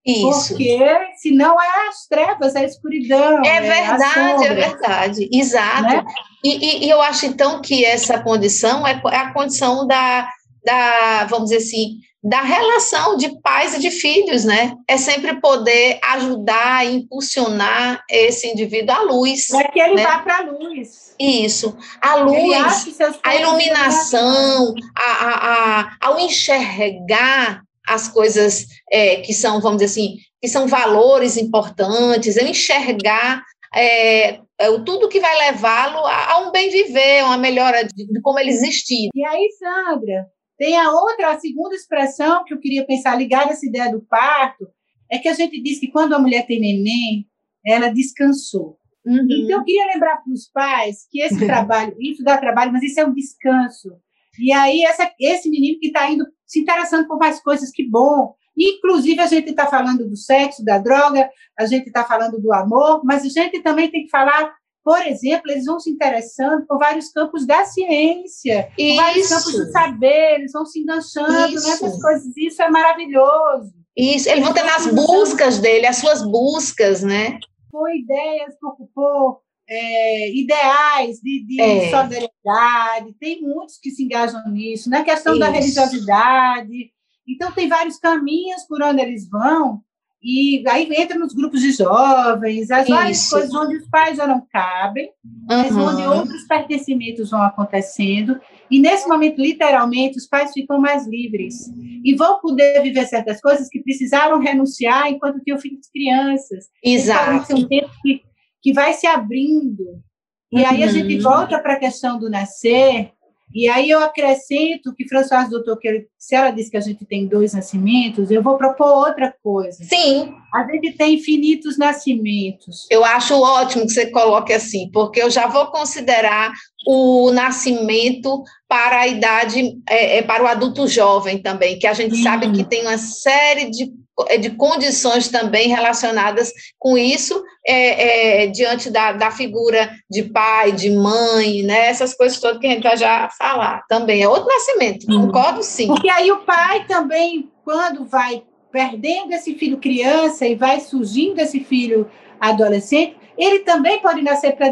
Isso. Porque senão é as trevas, é a escuridão. É verdade, é verdade. Exato. Né? E, e, e, eu acho, então, que essa condição é, é a condição da, da, vamos dizer assim, da relação de pais e de filhos, né? É sempre poder ajudar, impulsionar esse indivíduo à luz. É que ele né? vá para a luz. Isso. A luz, a iluminação, a, a, a, ao enxergar as coisas é, que são, vamos dizer assim, que são valores importantes, eu enxergar é, é, tudo que vai levá-lo a, a, um bem viver, a uma melhora de, de, como ele existir. E aí, Sandra, tem a outra, a segunda expressão que eu queria pensar ligada a essa ideia do parto, é que a gente diz que quando a mulher tem neném, ela descansou. Uhum. Então, eu queria lembrar para os pais que esse <laughs> trabalho, isso dá trabalho, mas isso é um descanso. E aí, essa, esse menino que está indo se interessando por mais coisas, que bom. Inclusive, a gente está falando do sexo, da droga, a gente está falando do amor, mas a gente também tem que falar, por exemplo, eles vão se interessando por vários campos da ciência, vários campos do saber, eles vão se enganchando Isso. nessas coisas. Isso é maravilhoso. Isso, eles vão ter nas buscas dele, as suas buscas, né? Por ideias, por, por é, ideais de, de é. solidariedade, tem muitos que se engajam nisso, na questão Isso. da religiosidade. Então, tem vários caminhos por onde eles vão, e aí entra nos grupos de jovens, as Isso. várias coisas onde os pais já não cabem, uhum. mas onde outros pertencimentos vão acontecendo, e nesse momento, literalmente, os pais ficam mais livres e vão poder viver certas coisas que precisaram renunciar enquanto tinham filhos crianças. Exato. Então, é um tempo que que vai se abrindo. E uhum. aí a gente uhum. volta para a questão do nascer, e aí eu acrescento que Françoise Doutor, que se ela diz que a gente tem dois nascimentos, eu vou propor outra coisa. Sim. A gente tem infinitos nascimentos. Eu acho ótimo que você coloque assim, porque eu já vou considerar o nascimento para a idade, é, é para o adulto jovem também, que a gente Sim. sabe que tem uma série de de condições também relacionadas com isso, é, é, diante da, da figura de pai, de mãe, né? essas coisas todas que a gente vai já falar também. É outro nascimento, concordo sim. Porque aí o pai também, quando vai perdendo esse filho criança e vai surgindo esse filho adolescente, ele também pode nascer para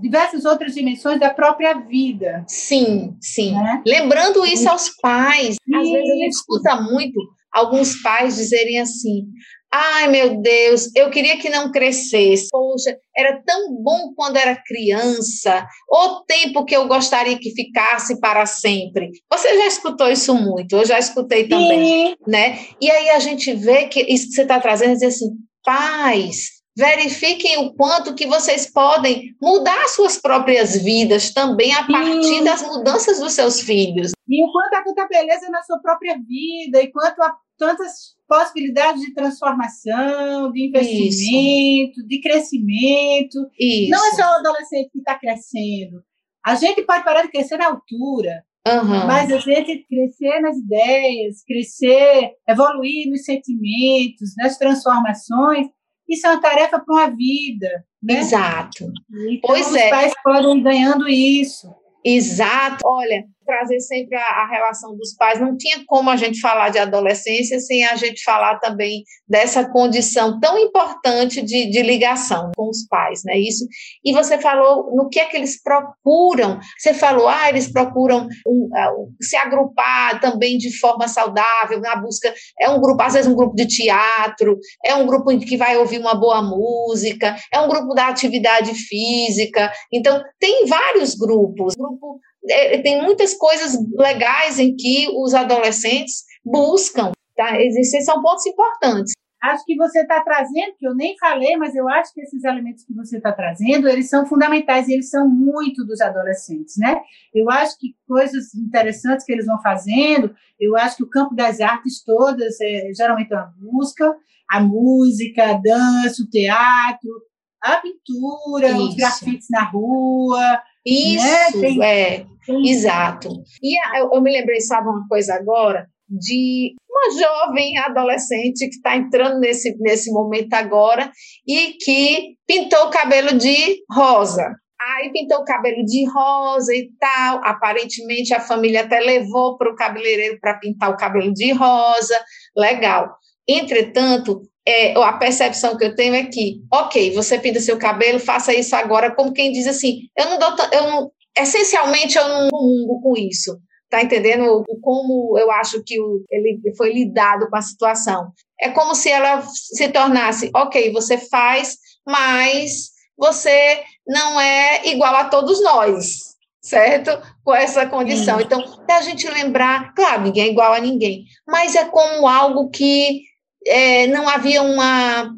diversas outras dimensões da própria vida. Sim, sim. Né? Lembrando isso aos pais. Às vezes a gente escuta muito alguns pais dizerem assim: Ai, meu Deus, eu queria que não crescesse. Poxa, era tão bom quando era criança. O tempo que eu gostaria que ficasse para sempre. Você já escutou isso muito, eu já escutei também, Sim. né? E aí a gente vê que isso que você está trazendo, dizer assim, pais, verifiquem o quanto que vocês podem mudar suas próprias vidas também a partir das mudanças dos seus filhos. E o quanto há tanta beleza na sua própria vida, e quanto há tantas possibilidades de transformação, de investimento, Isso. de crescimento. Isso. Não é só o adolescente que está crescendo. A gente pode parar de crescer na altura, Uhum. Mas a gente crescer nas ideias, crescer, evoluir nos sentimentos, nas transformações, isso é uma tarefa para uma vida. Né? Exato. Então, pois os é. pais podem ir ganhando isso. Exato. Olha, trazer sempre a, a, relação dos pais. Não tinha como a gente falar de adolescência sem a gente falar também dessa condição tão importante de, de ligação com os pais, né? Isso. E você falou no que é que eles procuram. Você falou, ah, eles procuram um, uh, se agrupar também de forma saudável na busca. É um grupo, às vezes um grupo de teatro, é um grupo que vai ouvir uma boa música, é um grupo da atividade física. Então tem vários grupos. Grupo é, tem muitas coisas legais em que os adolescentes buscam, tá? Esses são pontos importantes. Acho que você está trazendo, que eu nem falei, mas eu acho que esses elementos que você está trazendo, eles são fundamentais e eles são muito dos adolescentes, né? Eu acho que coisas interessantes que eles vão fazendo, eu acho que o campo das artes todas, é, geralmente é uma busca, a música, a dança, o teatro, a pintura, Isso. os grafites na rua. Isso, né? tem, é, tem... exato. E eu, eu me lembrei, sabe uma coisa agora? de uma jovem adolescente que está entrando nesse, nesse momento agora e que pintou o cabelo de rosa. Aí pintou o cabelo de rosa e tal. Aparentemente a família até levou para o cabeleireiro para pintar o cabelo de rosa. Legal. Entretanto, é, a percepção que eu tenho é que, ok, você pinta seu cabelo, faça isso agora, como quem diz assim, eu não dou, eu não, essencialmente eu não comungo com isso. Tá entendendo como eu acho que o, ele foi lidado com a situação? É como se ela se tornasse, ok, você faz, mas você não é igual a todos nós, certo? Com essa condição. Então, a gente lembrar, claro, ninguém é igual a ninguém, mas é como algo que é, não havia uma,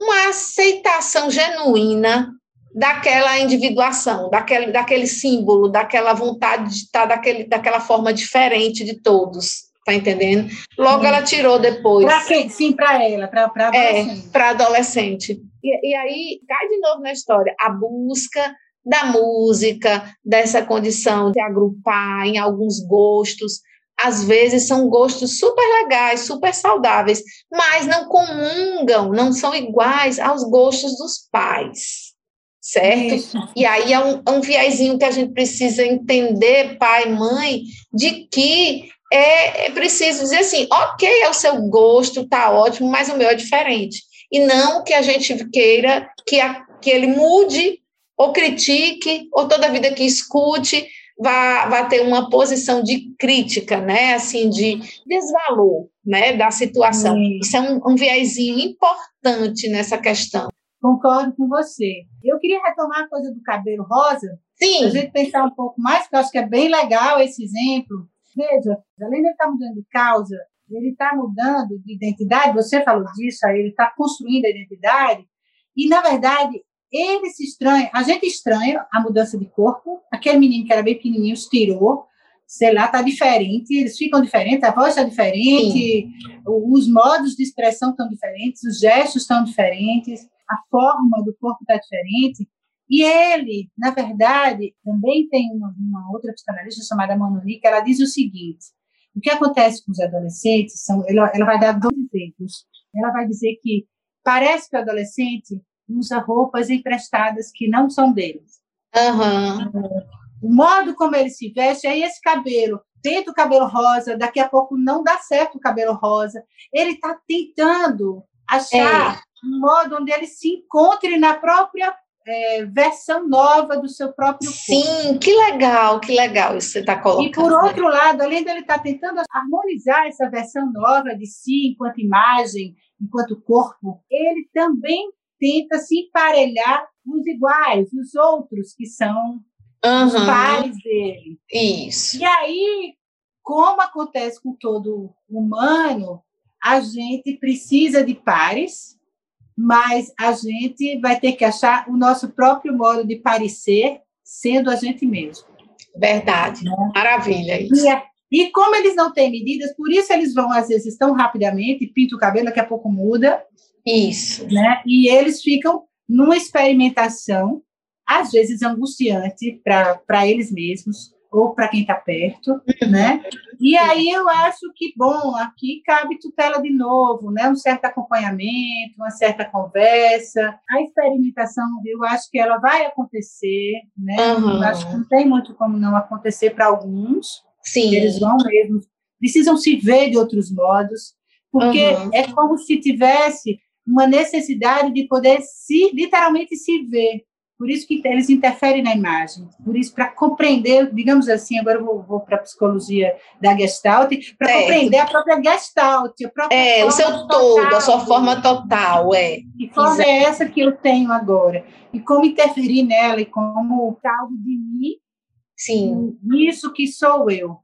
uma aceitação genuína daquela individuação, daquele, daquele símbolo, daquela vontade de estar daquele, daquela forma diferente de todos, tá entendendo? Logo ela tirou depois. Quem? Sim, para ela, para adolescente. É, para adolescente. E, e aí cai de novo na história a busca da música, dessa condição de agrupar em alguns gostos. Às vezes são gostos super legais, super saudáveis, mas não comungam, não são iguais aos gostos dos pais certo? Isso. E aí é um, é um viésinho que a gente precisa entender, pai, mãe, de que é, é, preciso dizer assim, ok, é o seu gosto, tá ótimo, mas o meu é diferente. E não que a gente queira que, a, que ele mude ou critique, ou toda vida que escute vá, vá ter uma posição de crítica, né, assim, de desvalor, né, da situação. Isso é um, um viésinho importante nessa questão. Concordo com você. Eu queria retomar a coisa do cabelo rosa. Sim. a gente pensar um pouco mais, porque eu acho que é bem legal esse exemplo. Veja, além de ele estar tá mudando de causa, ele está mudando de identidade, você falou disso, aí ele está construindo a identidade, e, na verdade, ele se estranha, a gente estranha a mudança de corpo, aquele menino que era bem pequenininho se tirou, sei lá, está diferente, eles ficam diferentes, a voz está diferente, Sim. os modos de expressão estão diferentes, os gestos estão diferentes, a forma do corpo está diferente. E ele, na verdade, também tem uma, uma outra psicanalista chamada Manoni, ela diz o seguinte: o que acontece com os adolescentes são, ela, ela vai dar dois exemplos. Ela vai dizer que parece que o adolescente usa roupas emprestadas que não são deles. Uhum. O modo como ele se veste, aí esse cabelo, tenta o cabelo rosa, daqui a pouco não dá certo o cabelo rosa. Ele está tentando achar é um modo onde ele se encontre na própria é, versão nova do seu próprio corpo. Sim, que legal, que legal isso que você está colocando. E por outro lado, além dele estar tá tentando harmonizar essa versão nova de si enquanto imagem, enquanto corpo, ele também tenta se emparelhar os iguais, os outros que são uhum. os pares dele. Isso. E aí, como acontece com todo humano, a gente precisa de pares mas a gente vai ter que achar o nosso próprio modo de parecer sendo a gente mesmo. Verdade, né? maravilha isso. E, é, e, como eles não têm medidas, por isso eles vão, às vezes, tão rapidamente, pinta o cabelo, daqui a pouco muda. Isso. Né? E eles ficam numa experimentação, às vezes angustiante para eles mesmos, ou para quem está perto, uhum. né? E aí eu acho que, bom, aqui cabe tutela de novo, né? Um certo acompanhamento, uma certa conversa. A experimentação, eu acho que ela vai acontecer, né? Uhum. Eu acho que não tem muito como não acontecer para alguns. Sim. Eles vão mesmo, precisam se ver de outros modos, porque uhum. é como se tivesse uma necessidade de poder se literalmente se ver, por isso que eles interferem na imagem. Por isso, para compreender, digamos assim, agora eu vou, vou para a psicologia da Gestalt, para compreender a própria Gestalt. A própria é, o seu todo, a sua forma total, é. Que forma Exato. é essa que eu tenho agora? E como interferir nela, e como algo de mim Sim. Isso que sou eu.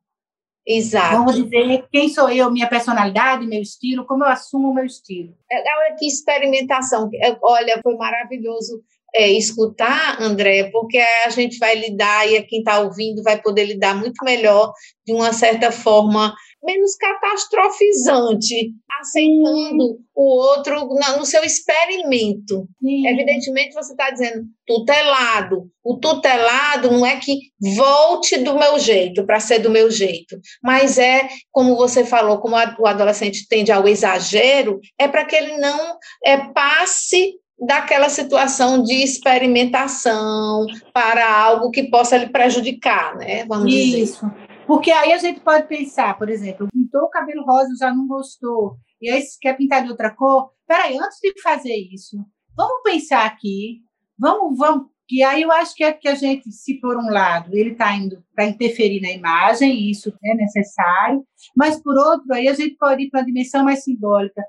Exato. Vamos dizer quem sou eu, minha personalidade, meu estilo, como eu assumo o meu estilo. É, olha que experimentação. Olha, foi maravilhoso é, escutar, André, porque a gente vai lidar e quem está ouvindo vai poder lidar muito melhor, de uma certa forma menos catastrofizante, aceitando o outro no seu experimento. Sim. Evidentemente, você está dizendo tutelado. O tutelado não é que volte do meu jeito, para ser do meu jeito, mas é, como você falou, como o adolescente tende ao exagero, é para que ele não é, passe daquela situação de experimentação para algo que possa lhe prejudicar, né? Vamos Isso. Dizer. Porque aí a gente pode pensar, por exemplo, pintou o cabelo rosa, já não gostou, e aí quer pintar de outra cor. Peraí, antes de fazer isso, vamos pensar aqui, vamos, vamos. E aí eu acho que é que a gente, se por um lado ele está indo para interferir na imagem, isso é necessário, mas por outro, aí a gente pode ir para uma dimensão mais simbólica.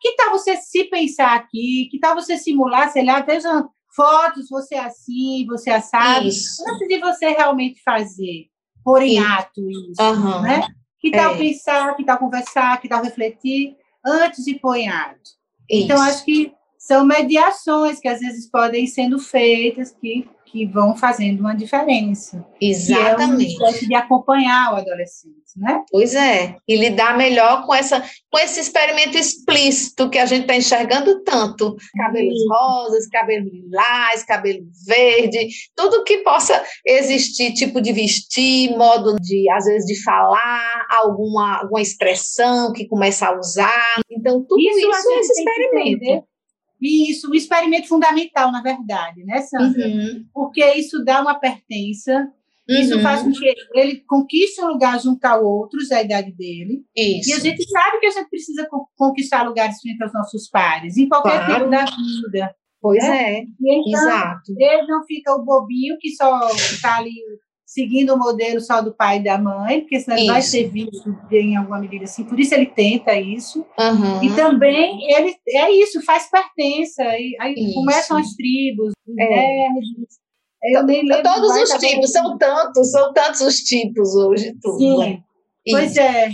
Que tal você se pensar aqui? Que tal você simular, sei lá, veja fotos, você é assim, você é assado, isso. antes de você realmente fazer, pôr em ato isso, uhum. né? Que tal é. pensar, que tal conversar, que tal refletir antes de pôr em ato? Então, isso. Então, acho que são mediações que às vezes podem sendo feitas que que vão fazendo uma diferença. Exatamente. Que é um de acompanhar o adolescente, né? Pois é, e lidar melhor com, essa, com esse experimento explícito que a gente está enxergando tanto. Cabelos Sim. rosas, cabelo lilás, cabelo verde, tudo que possa existir, tipo de vestir, modo de, às vezes, de falar, alguma, alguma expressão que começa a usar. Então, tudo isso, isso é esse experimento. Isso, um experimento fundamental, na verdade, né, Sandra? Uhum. Porque isso dá uma pertença, uhum. isso faz com que ele conquiste um lugar junto a outros da idade dele. Isso. E a gente sabe que a gente precisa conquistar lugares frente aos nossos pares, em qualquer claro. tempo da vida. Pois né? é, então, exato. Ele não fica o bobinho que só está ali seguindo o modelo só do pai e da mãe, porque senão ele vai ser visto em alguma medida assim, por isso ele tenta isso. Uhum. E também ele é isso, faz pertença, e aí isso. começam as tribos, os é. nerds, Todos os tipos, são tantos, são tantos os tipos hoje, tudo. Sim. Né? Pois é.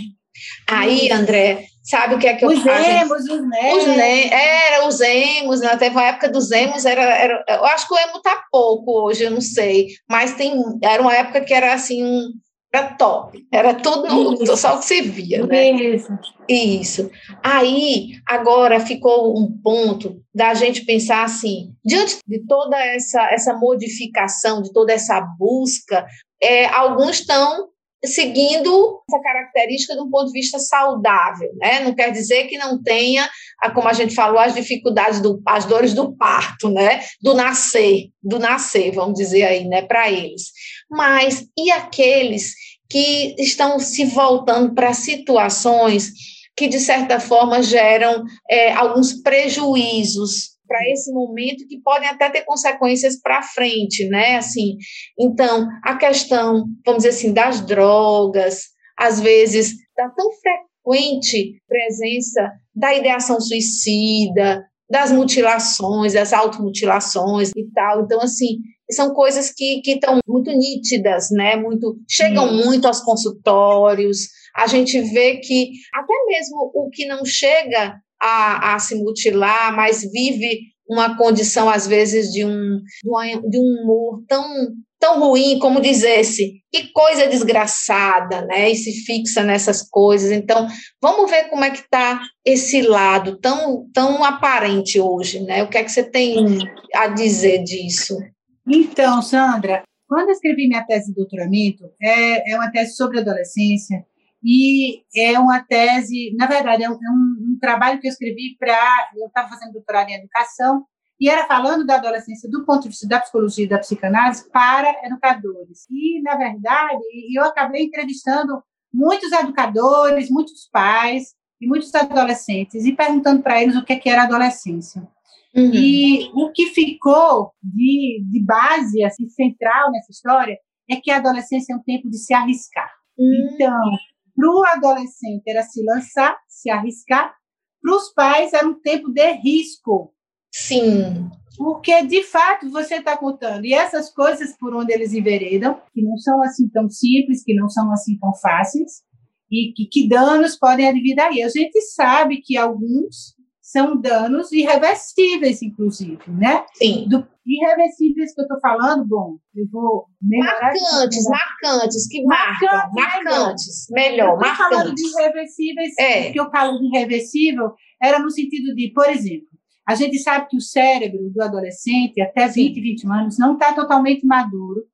Aí, André, Sabe o que é que eu Os emos, os nerds. Os ne era, os emos, né? teve uma época dos emos, era, era, eu acho que o emo tá pouco hoje, eu não sei, mas tem, era uma época que era assim, um, era top, era tudo no, só o que se via, né? Isso. Isso. Aí, agora ficou um ponto da gente pensar assim, diante de toda essa, essa modificação, de toda essa busca, é, alguns estão seguindo essa característica de um ponto de vista saudável, né? Não quer dizer que não tenha, como a gente falou, as dificuldades do, as dores do parto, né? Do nascer, do nascer, vamos dizer aí, né? Para eles. Mas e aqueles que estão se voltando para situações que de certa forma geram é, alguns prejuízos para esse momento que podem até ter consequências para frente, né? Assim, então a questão, vamos dizer assim, das drogas, às vezes da tão frequente presença da ideação suicida, das mutilações, das automutilações e tal. Então, assim, são coisas que estão muito nítidas, né? Muito chegam hum. muito aos consultórios. A gente vê que até mesmo o que não chega a, a se mutilar, mas vive uma condição, às vezes, de um, de um humor tão, tão ruim, como dissesse, que coisa desgraçada, né? E se fixa nessas coisas. Então, vamos ver como é que está esse lado tão, tão aparente hoje, né? O que é que você tem a dizer disso? Então, Sandra, quando eu escrevi minha tese de doutoramento, é, é uma tese sobre adolescência, e é uma tese, na verdade, é um, é um, um trabalho que eu escrevi para. Eu estava fazendo doutorado em educação, e era falando da adolescência do ponto de vista da psicologia e da psicanálise para educadores. E, na verdade, eu acabei entrevistando muitos educadores, muitos pais e muitos adolescentes e perguntando para eles o que, é que era adolescência. Uhum. E o que ficou de, de base, assim, central nessa história, é que a adolescência é um tempo de se arriscar. Uhum. Então, para o adolescente era se lançar, se arriscar. Para os pais era um tempo de risco. Sim. Porque, de fato, você está contando. E essas coisas por onde eles enveredam, que não são assim tão simples, que não são assim tão fáceis, e que, que danos podem advir daí. A gente sabe que alguns são danos irreversíveis, inclusive, né? Sim. Do, irreversíveis que eu estou falando, bom, eu vou melhorar. Marcantes, marcantes, que marcam, marcantes, melhor, melhor marcantes. falando de irreversíveis, é. que eu falo de irreversível era no sentido de, por exemplo, a gente sabe que o cérebro do adolescente, até 20, Sim. 21 anos, não está totalmente maduro,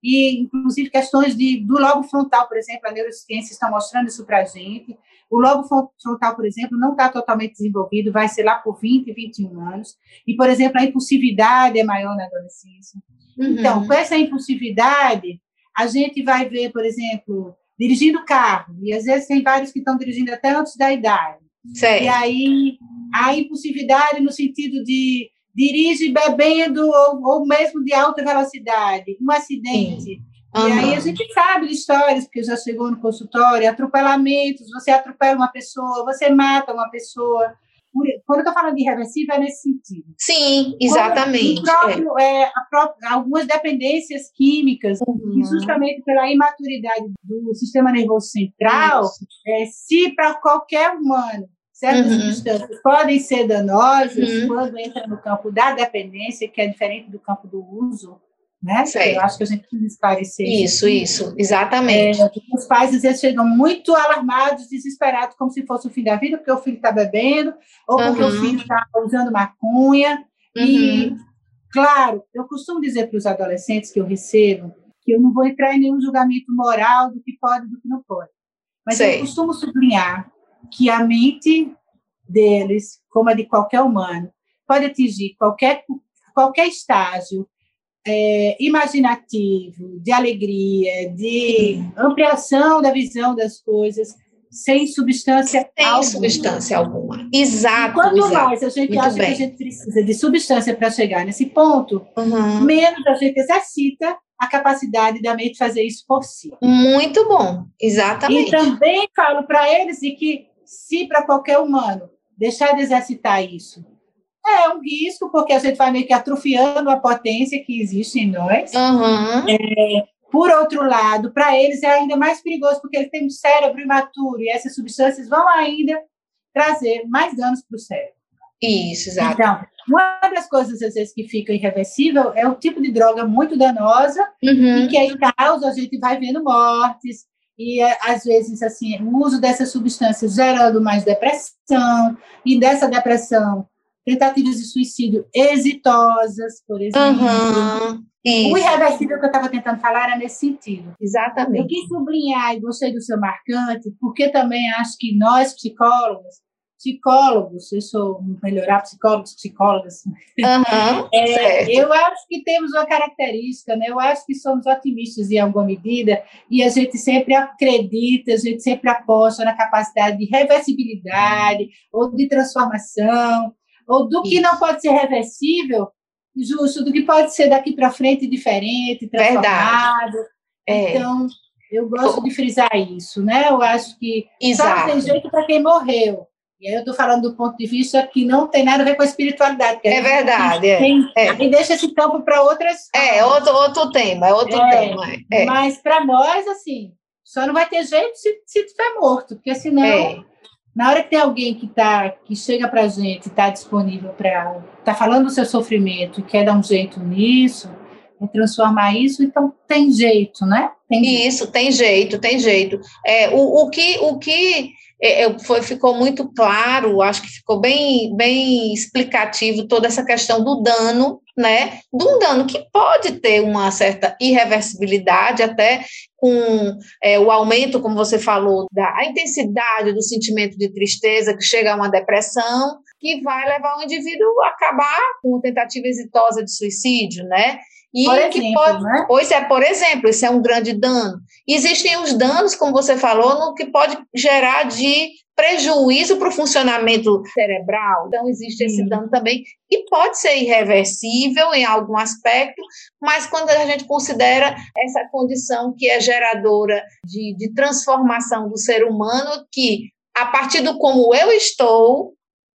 e, inclusive, questões de, do lobo frontal, por exemplo, a neurociência está mostrando isso para a gente. O lobo frontal, por exemplo, não está totalmente desenvolvido, vai ser lá por 20, 21 anos. E, por exemplo, a impulsividade é maior na adolescência. Uhum. Então, com essa impulsividade, a gente vai ver, por exemplo, dirigindo carro, e às vezes tem vários que estão dirigindo até antes da idade. Sei. E aí, a impulsividade no sentido de dirige bebendo ou, ou mesmo de alta velocidade, um acidente. Uhum. E aí a gente sabe de histórias, porque já chegou no consultório, atropelamentos, você atropela uma pessoa, você mata uma pessoa. Quando eu estou falando de irreversível, é nesse sentido. Sim, exatamente. Próprio, é. É, própria, algumas dependências químicas, uhum. justamente pela imaturidade do sistema nervoso central, é, se para qualquer humano Certas uhum. substâncias podem ser danosas uhum. quando entra no campo da dependência, que é diferente do campo do uso, né? Eu acho que a gente precisa esclarecer isso. Isso, isso, exatamente. É, os pais às vezes chegam muito alarmados, desesperados, como se fosse o fim da vida, porque o filho está bebendo, ou porque uhum. o filho está usando maconha. E, uhum. claro, eu costumo dizer para os adolescentes que eu recebo que eu não vou entrar em nenhum julgamento moral do que pode e do que não pode. Mas Sei. eu costumo sublinhar que a mente deles, como a de qualquer humano, pode atingir qualquer, qualquer estágio é, imaginativo, de alegria, de ampliação da visão das coisas, sem substância sem alguma. substância alguma. Exato. E quanto exato. mais a gente Muito acha bem. que a gente precisa de substância para chegar nesse ponto, uhum. menos a gente exercita a capacidade da mente fazer isso por si. Muito bom, exatamente. E também falo para eles de que se para qualquer humano deixar de exercitar isso é um risco, porque a gente vai meio que atrofiando a potência que existe em nós. Uhum. É, por outro lado, para eles é ainda mais perigoso, porque eles têm um cérebro imaturo e essas substâncias vão ainda trazer mais danos para o cérebro. Isso, exato. Então, uma das coisas, às vezes, que fica irreversível é o tipo de droga muito danosa uhum. e que aí causa, a gente vai vendo mortes, e às vezes assim o uso dessas substâncias gerando mais depressão e dessa depressão tentativas de suicídio exitosas, por exemplo. Uhum, o irreversível que eu estava tentando falar era nesse sentido. Exatamente. Eu quis sublinhar e gostei do seu marcante, porque também acho que nós, psicólogos, psicólogos, eu sou melhorar psicólogos, psicólogas. Uhum, <laughs> é, eu acho que temos uma característica, né? Eu acho que somos otimistas em alguma medida e a gente sempre acredita, a gente sempre aposta na capacidade de reversibilidade ou de transformação ou do que não pode ser reversível, justo, do que pode ser daqui para frente diferente, transformado. É. Então, eu gosto de frisar isso, né? Eu acho que Exato. só tem jeito para quem morreu. E aí eu estou falando do ponto de vista que não tem nada a ver com a espiritualidade. É verdade. É, tem, é. Aí deixa esse campo para outras. É, outro, outro tema, é outro é, tema. É. Mas para nós, assim, só não vai ter jeito se, se tu estiver morto, porque senão, é. Na hora que tem alguém que, tá, que chega para a gente, está disponível para. está falando do seu sofrimento e quer dar um jeito nisso, e transformar isso, então tem jeito, né? Tem jeito. Isso, tem jeito, tem jeito. É, o, o que. O que é, é, foi, ficou muito claro, acho que ficou bem, bem explicativo toda essa questão do dano, né? De um dano que pode ter uma certa irreversibilidade, até com é, o aumento, como você falou, da intensidade do sentimento de tristeza, que chega a uma depressão, que vai levar o indivíduo a acabar com tentativa exitosa de suicídio, né? E por exemplo, que pode, né? Pois é, por exemplo, isso é um grande dano. Existem os danos, como você falou, no que pode gerar de prejuízo para o funcionamento cerebral. Então, existe esse dano também, e pode ser irreversível em algum aspecto, mas quando a gente considera essa condição que é geradora de, de transformação do ser humano, que a partir do como eu estou,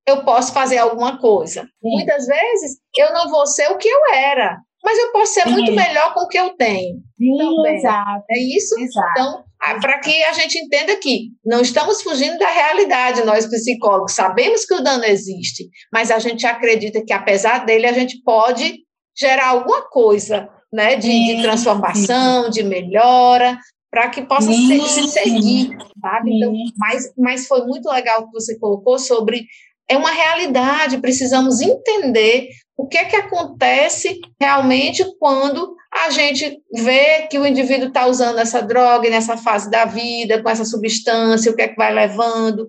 eu posso fazer alguma coisa. Sim. Muitas vezes eu não vou ser o que eu era, mas eu posso ser Sim. muito melhor com o que eu tenho. Sim, também. exato. É isso? Exato. Então, para que a gente entenda que não estamos fugindo da realidade, nós psicólogos sabemos que o dano existe, mas a gente acredita que apesar dele a gente pode gerar alguma coisa, né, de, de transformação, de melhora, para que possa se, se, seguir, sabe? Então, mas, mas foi muito legal o que você colocou sobre é uma realidade, precisamos entender o que é que acontece realmente quando a gente vê que o indivíduo está usando essa droga nessa fase da vida, com essa substância, o que é que vai levando.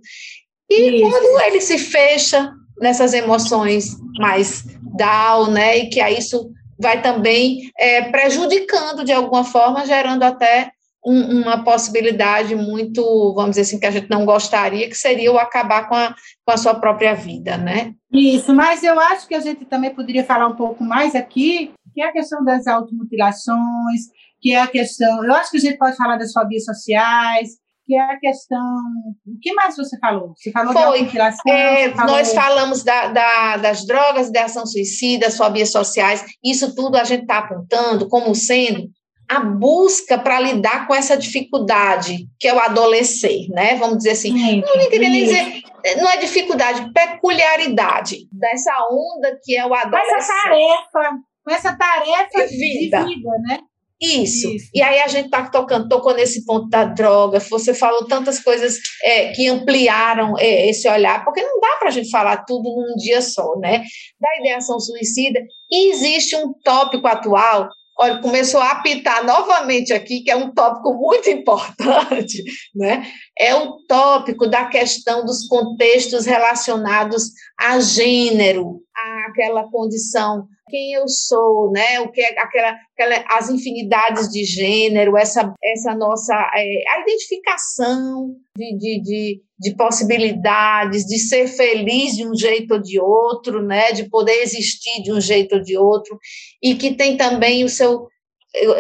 E Isso. quando ele se fecha nessas emoções mais down, né, e que aí isso vai também é, prejudicando de alguma forma, gerando até um, uma possibilidade muito, vamos dizer assim, que a gente não gostaria, que seria o acabar com a, com a sua própria vida, né? Isso, mas eu acho que a gente também poderia falar um pouco mais aqui, que é a questão das automutilações, que é a questão, eu acho que a gente pode falar das fobias sociais, que é a questão. O que mais você falou? Você falou Foi. de É, falou... Nós falamos da, da, das drogas, da ação suicida, fobias sociais, isso tudo a gente está apontando como sendo a busca para lidar com essa dificuldade que é o adolescer, né? Vamos dizer assim. Sim, não queria nem dizer, não é dificuldade, peculiaridade dessa onda que é o adolescer. Com essa tarefa, com essa tarefa de vida, de vida né? Isso. Isso. E aí a gente está tocando, tocou nesse ponto da droga. Você falou tantas coisas é, que ampliaram é, esse olhar, porque não dá para a gente falar tudo num dia só, né? Da ideação suicida. E existe um tópico atual Olha, começou a apitar novamente aqui, que é um tópico muito <laughs> importante, né? É o tópico da questão dos contextos relacionados a gênero, aquela condição, quem eu sou, né? O que é aquela, aquela as infinidades de gênero, essa, essa nossa é, a identificação de, de, de, de, possibilidades, de ser feliz de um jeito ou de outro, né? De poder existir de um jeito ou de outro, e que tem também o seu.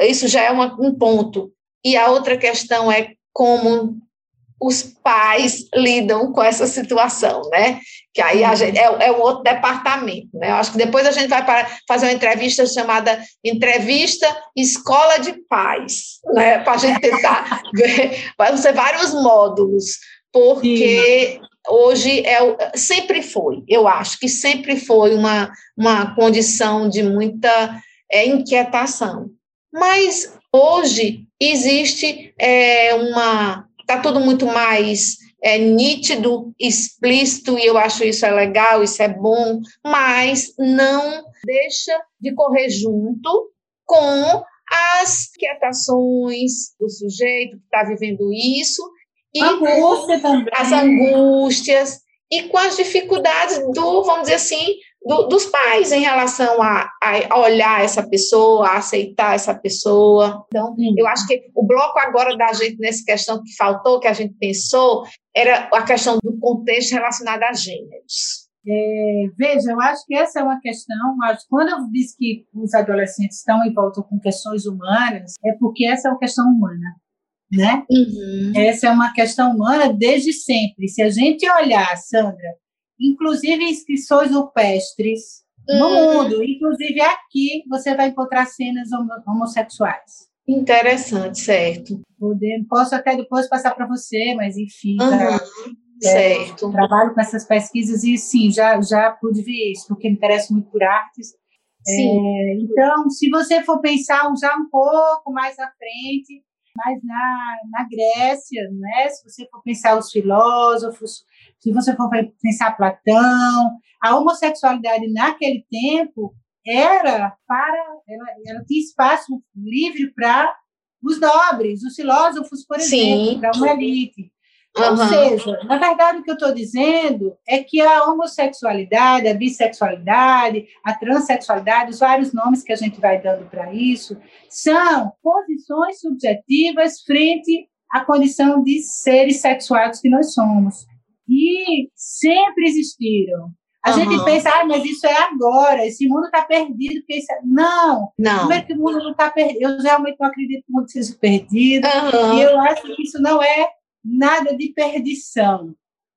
Isso já é uma, um ponto. E a outra questão é como os pais lidam com essa situação, né? Que aí a gente, é, é um outro departamento, né? Eu acho que depois a gente vai para fazer uma entrevista chamada Entrevista Escola de Pais, né? Para a gente tentar <laughs> ver, vão ser vários módulos, porque Sim. hoje é sempre foi, eu acho que sempre foi uma, uma condição de muita é, inquietação. Mas hoje existe é, uma está tudo muito mais é, nítido, explícito, e eu acho isso é legal, isso é bom, mas não deixa de correr junto com as quietações do sujeito que está vivendo isso e Angústia as angústias e com as dificuldades do, vamos dizer assim, do, dos pais em relação a, a, olhar essa pessoa, a aceitar essa pessoa. Então, eu acho que o bloco agora da gente, nessa questão que faltou, que a gente pensou, era a questão do contexto relacionado a gêneros. É, veja, eu acho que essa é uma questão. Quando eu disse que os adolescentes estão em volta com questões humanas, é porque essa é uma questão humana, né? Uhum. Essa é uma questão humana desde sempre. Se a gente olhar, Sandra, inclusive inscrições rupestres uhum. no mundo. Inclusive aqui você vai encontrar cenas homossexuais. Interessante, certo. Posso até depois passar para você, mas enfim. Uhum. Tá, certo. É, trabalho com essas pesquisas e sim, já, já pude ver isso, porque me interessa muito por artes. Sim. É, então, se você for pensar já um pouco mais à frente, mas na, na Grécia, né? se você for pensar os filósofos, se você for pensar Platão, a homossexualidade naquele tempo era para. Ela, ela tinha espaço livre para os nobres, os filósofos, por exemplo, para uma elite. Uhum. Ou seja, na verdade, o que eu estou dizendo é que a homossexualidade, a bissexualidade, a transexualidade, os vários nomes que a gente vai dando para isso, são posições subjetivas frente à condição de seres sexuados que nós somos. E sempre existiram. A uhum. gente pensa, ah, mas isso é agora, esse mundo está perdido. Porque isso é... Não, não. Como é que o mundo não está perdido? Eu realmente não acredito que o mundo seja perdido. Uhum. E eu acho que isso não é nada de perdição.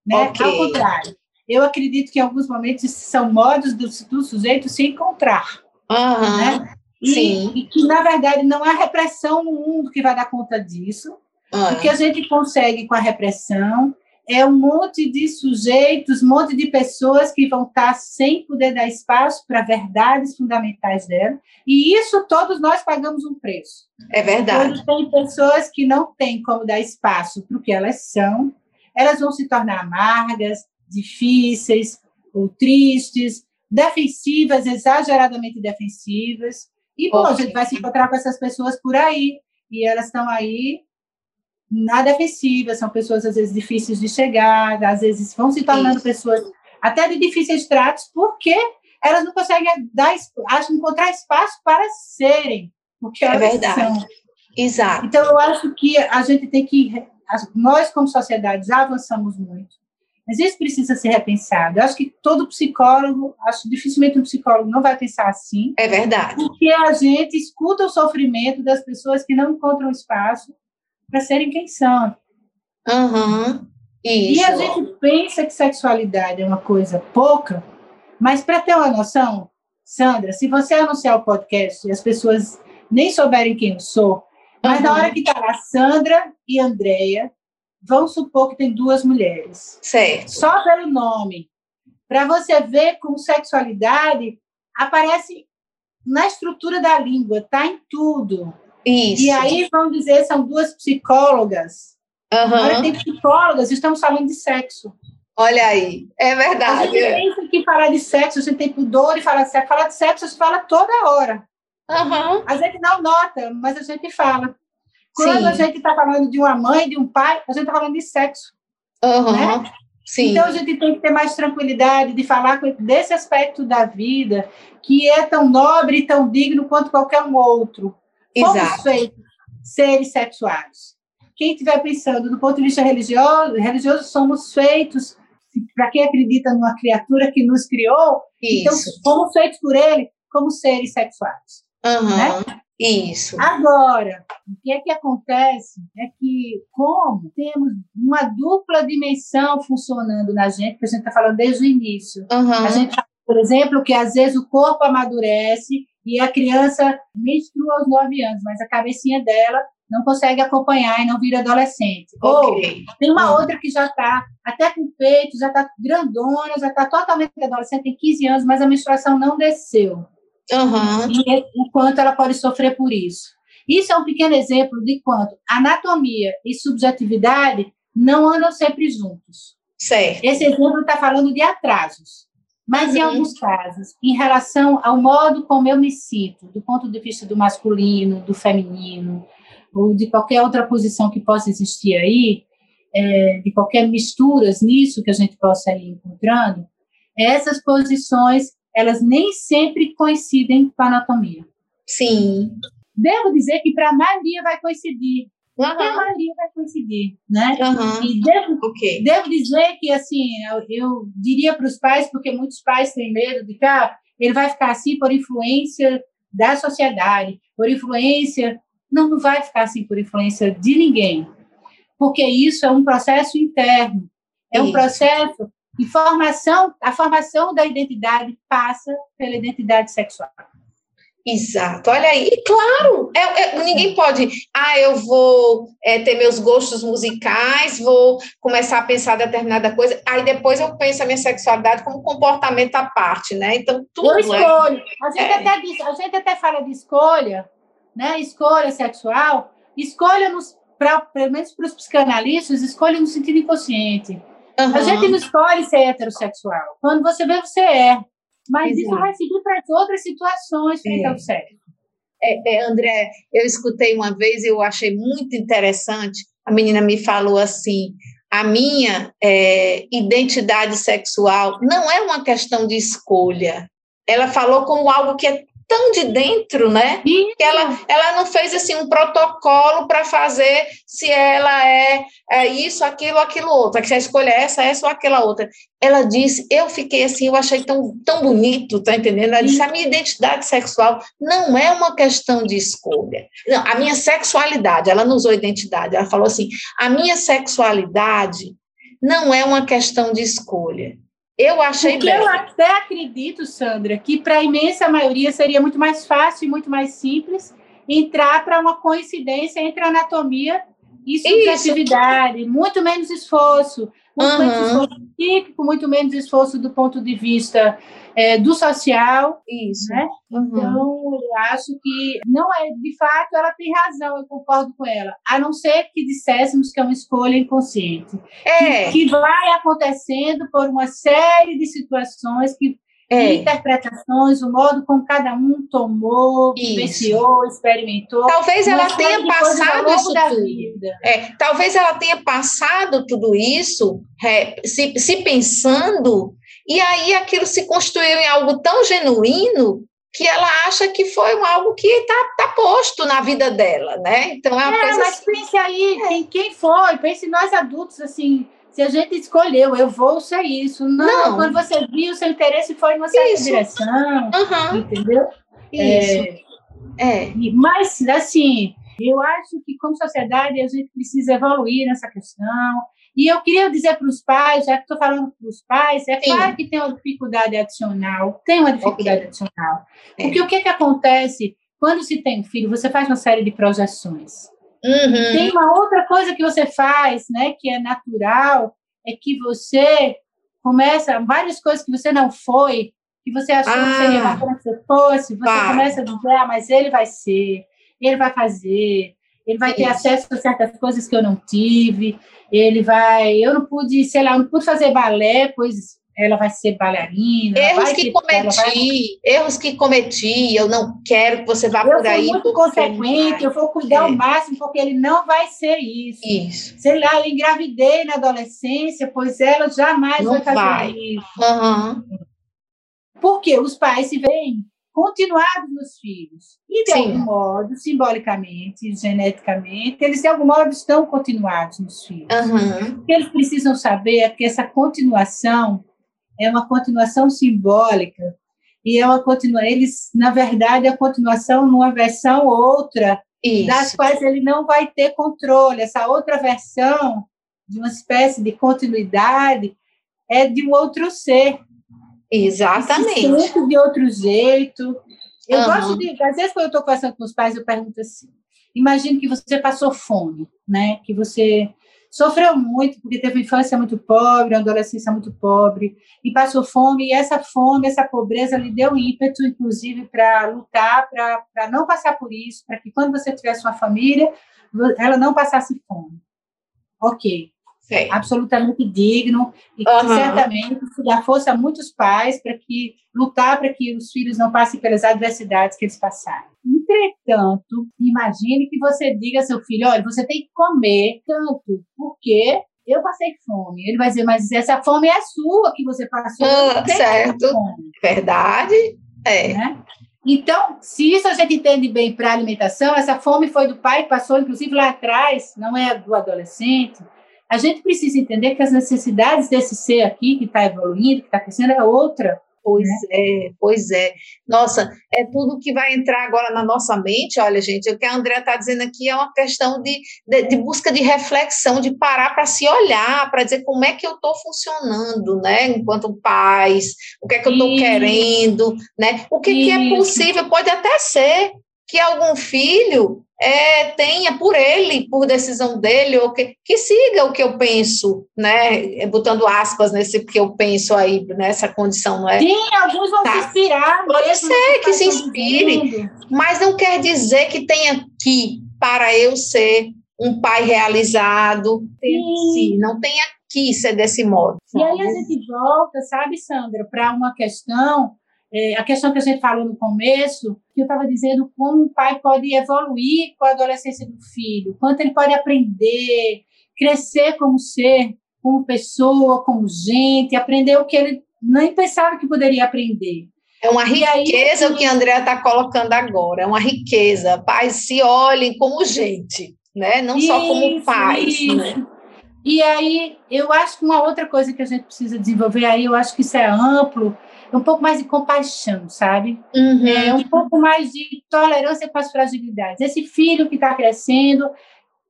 Né? Okay. Ao contrário. eu acredito que em alguns momentos são modos do, do sujeito se encontrar. Uhum. Né? E, Sim. e que, na verdade, não a repressão no mundo que vai dar conta disso. Uhum. O que a gente consegue com a repressão é um monte de sujeitos, um monte de pessoas que vão estar sem poder dar espaço para verdades fundamentais dela, e isso todos nós pagamos um preço. É verdade. Quando tem pessoas que não têm como dar espaço para o que elas são, elas vão se tornar amargas, difíceis, ou tristes, defensivas, exageradamente defensivas, e, bom, a gente vai se encontrar com essas pessoas por aí, e elas estão aí na defensiva, são pessoas às vezes difíceis de chegar, às vezes vão se tornando Isso. pessoas até de difíceis tratos, porque elas não conseguem dar, encontrar espaço para serem porque é verdade. São. Exato. Então eu acho que a gente tem que nós como sociedade já avançamos muito, mas isso precisa ser repensado. Eu acho que todo psicólogo, acho dificilmente um psicólogo não vai pensar assim. É verdade. Porque a gente escuta o sofrimento das pessoas que não encontram espaço para serem quem são. Uhum. Isso. E a gente pensa que sexualidade é uma coisa pouca, mas para ter uma noção, Sandra, se você anunciar o podcast e as pessoas nem souberem quem eu sou, mas uhum. na hora que está lá Sandra e Andréia, vão supor que tem duas mulheres. Certo. Só pelo nome. Para você ver como sexualidade aparece na estrutura da língua, está em tudo. Isso. E aí vão dizer são duas psicólogas. Uhum. Agora tem psicólogas, estamos falando de sexo. Olha aí, é verdade. A gente pensa que falar de sexo, a gente tem pudor de falar de sexo. Falar de sexo, a gente fala toda hora. Uhum. A gente não nota, mas a gente fala. Quando Sim. a gente está falando de uma mãe, de um pai, a gente está falando de sexo. Uhum. Né? Sim. Então a gente tem que ter mais tranquilidade de falar desse aspecto da vida que é tão nobre e tão digno quanto qualquer um outro. Exato. feitos seres sexuais. Quem estiver pensando do ponto de vista religioso, religioso somos feitos, para quem acredita numa criatura que nos criou, então Isso. então fomos feitos por ele como seres sexuais. Uhum. Né? Isso. Agora, o que é que acontece é que, como temos uma dupla dimensão funcionando na gente, que a gente está falando desde o início, uhum. a gente, por exemplo, que às vezes o corpo amadurece e a criança menstrua aos nove anos, mas a cabecinha dela não consegue acompanhar e não vira adolescente. Okay. Ou tem uma outra que já está até com peito, já está grandona, já está totalmente adolescente, tem 15 anos, mas a menstruação não desceu. Uhum. E é o quanto ela pode sofrer por isso. Isso é um pequeno exemplo de quanto anatomia e subjetividade não andam sempre juntos. Certo. Esse exemplo está falando de atrasos. Mas, uhum. em alguns casos, em relação ao modo como eu me sinto, do ponto de vista do masculino, do feminino, ou de qualquer outra posição que possa existir aí, é, de qualquer misturas nisso que a gente possa ir encontrando, essas posições, elas nem sempre coincidem com a anatomia. Sim. Devo dizer que para a maioria vai coincidir, Uhum. A maioria vai coincidir, né? Uhum. E devo, okay. devo dizer que, assim, eu, eu diria para os pais, porque muitos pais têm medo de que ah, ele vai ficar assim por influência da sociedade, por influência. Não, não vai ficar assim por influência de ninguém, porque isso é um processo interno, é um processo de formação, a formação da identidade passa pela identidade sexual. Exato, olha aí, e claro, é, é, ninguém pode, ah, eu vou é, ter meus gostos musicais, vou começar a pensar determinada coisa, aí depois eu penso a minha sexualidade como comportamento à parte, né? Então, tudo Eu é escolho, a, gente é. até diz, a gente até fala de escolha, né? Escolha sexual, escolha, nos, pra, pelo menos para os psicanalistas, escolha no sentido inconsciente. Uhum. A gente não escolhe ser heterossexual, quando você vê, você é. Mas Exato. isso vai seguir para outras situações frente é. ao sexo. É, é, André, eu escutei uma vez e eu achei muito interessante. A menina me falou assim: a minha é, identidade sexual não é uma questão de escolha. Ela falou como algo que é tão de dentro, né? Que ela, ela não fez assim um protocolo para fazer se ela é, é isso, aquilo, aquilo outro, que a escolha é essa, essa ou aquela outra. Ela disse, eu fiquei assim, eu achei tão, tão bonito, tá entendendo? Ela disse, a minha identidade sexual não é uma questão de escolha. Não, a minha sexualidade, ela não usou identidade, ela falou assim, a minha sexualidade não é uma questão de escolha Eu achei Porque eu até acredito, Sandra, que para a imensa maioria seria muito mais fácil e muito mais simples entrar para uma coincidência entre anatomia e subjetividade, Isso. muito menos esforço, muito uhum. menos esforço muito menos esforço do ponto de vista é, do social. Isso. Né? Uhum. Então, eu acho que não é, de fato, ela tem razão, eu concordo com ela, a não ser que disséssemos que é uma escolha inconsciente. É. Que, que vai acontecendo por uma série de situações que é. interpretações, o modo como cada um tomou, vivenciou, experimentou. Talvez ela tenha passado isso tudo. É, talvez ela tenha passado tudo isso, é, se, se pensando, e aí aquilo se construiu em algo tão genuíno que ela acha que foi um, algo que está tá posto na vida dela, né? Então é uma é, coisa mas assim, pense aí, é. quem foi? Pense nós adultos, assim, se a gente escolheu, eu vou ser isso. Não, não. quando você viu, seu interesse foi numa certa isso. direção, uhum. entendeu? Isso. É, é. Mas, assim, eu acho que como sociedade a gente precisa evoluir nessa questão. E eu queria dizer para os pais, já que estou falando para os pais, é Sim. claro que tem uma dificuldade adicional, tem uma dificuldade okay. adicional. É. Porque o que, que acontece quando se tem um filho? Você faz uma série de projeções. Uhum. Tem uma outra coisa que você faz, né, que é natural, é que você começa, várias coisas que você não foi, que você achou ah, que seria bacana que você fosse, você pá. começa a dizer, ah, mas ele vai ser, ele vai fazer, ele vai ter Isso. acesso a certas coisas que eu não tive, ele vai, eu não pude, sei lá, eu não pude fazer balé, pois ela vai ser bailarina. Erros que cometi, vai... erros que cometi, eu não quero que você vá eu por aí. Eu muito consequente, eu vou cuidar é. ao máximo, porque ele não vai ser isso. Isso. Sei lá, eu engravidei na adolescência, pois ela jamais não vai fazer vai. isso. Uhum. Porque os pais se veem continuados nos filhos. E, de Sim. algum modo, simbolicamente, geneticamente, eles, de algum modo, estão continuados nos filhos. Uhum. O que eles precisam saber é que essa continuação é uma continuação simbólica. E é uma continua eles na verdade é a continuação numa versão outra Isso. das quais ele não vai ter controle. Essa outra versão de uma espécie de continuidade é de um outro ser. Exatamente. De outro jeito. Eu uhum. gosto de às vezes quando eu estou conversando com os pais eu pergunto assim imagine que você passou fome né? Que você sofreu muito, porque teve uma infância muito pobre, uma adolescência muito pobre, e passou fome, e essa fome, essa pobreza lhe deu ímpeto, inclusive, para lutar, para não passar por isso, para que quando você tivesse uma família, ela não passasse fome. Ok. Sim. absolutamente digno e que uhum. certamente isso dá força a muitos pais para que lutar para que os filhos não passem pelas adversidades que eles passaram. Entretanto, imagine que você diga ao seu filho, olha, você tem que comer tanto, porque eu passei fome. Ele vai dizer, mas essa fome é sua que você passou. Ah, certo. Verdade. É. Né? Então, se isso a gente entende bem para a alimentação, essa fome foi do pai que passou, inclusive lá atrás, não é do adolescente. A gente precisa entender que as necessidades desse ser aqui, que está evoluindo, que está crescendo, é outra. Pois né? é, pois é. Nossa, é tudo que vai entrar agora na nossa mente. Olha, gente, o que a Andrea está dizendo aqui é uma questão de, de, de busca de reflexão, de parar para se olhar, para dizer como é que eu estou funcionando, né? Enquanto pais, o que é que eu estou querendo, né? O que, que é possível, pode até ser que algum filho é, tenha por ele, por decisão dele, ou que, que siga o que eu penso, né? Botando aspas nesse que eu penso aí, nessa condição, não é? Sim, alguns vão tá. se inspirar. Pode ser que se inspire, mas não quer dizer que tenha que, para eu ser um pai realizado, Sim. não tenha que ser desse modo. Sabe? E aí a gente volta, sabe, Sandra, para uma questão é, a questão que a gente falou no começo, que eu estava dizendo como o pai pode evoluir com a adolescência do filho, quanto ele pode aprender, crescer como ser, como pessoa, como gente, aprender o que ele nem pensava que poderia aprender. É uma riqueza aí, o que a Andrea está colocando agora, é uma riqueza. Pais se olhem como gente, né? não isso, só como pais. Né? E aí, eu acho que uma outra coisa que a gente precisa desenvolver aí, eu acho que isso é amplo, um pouco mais de compaixão, sabe? Uhum. É, um pouco mais de tolerância com as fragilidades. Esse filho que está crescendo.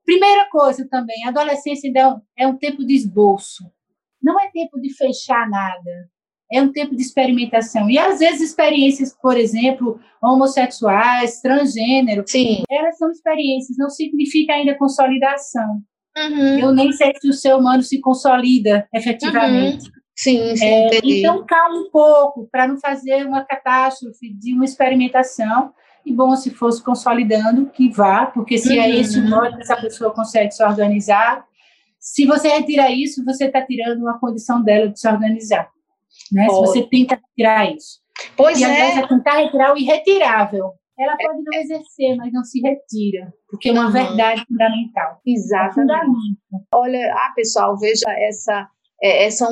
Primeira coisa também, a adolescência ainda é um tempo de esboço. Não é tempo de fechar nada. é um tempo de experimentação. E às vezes experiências, por exemplo, homossexuais, transgênero, Sim. elas são experiências, não significa ainda consolidação. Uhum. Eu nem sei se o ser humano se consolida efetivamente. Uhum. Sim, sim, É, então, calma um pouco, para não fazer uma catástrofe de uma experimentação. E bom, se fosse consolidando, que vá, porque se é Uhum. esse o modo que essa pessoa consegue se organizar, se você retira isso, você está tirando uma condição dela de se organizar. Né? Se você tenta retirar isso. Pois e vezes é. é tentar retirar o irretirável. Ela pode não exercer, mas não se retira, porque é uma Uhum. verdade fundamental. É Exatamente. Olha, ah, pessoal, veja essa, é, é, são,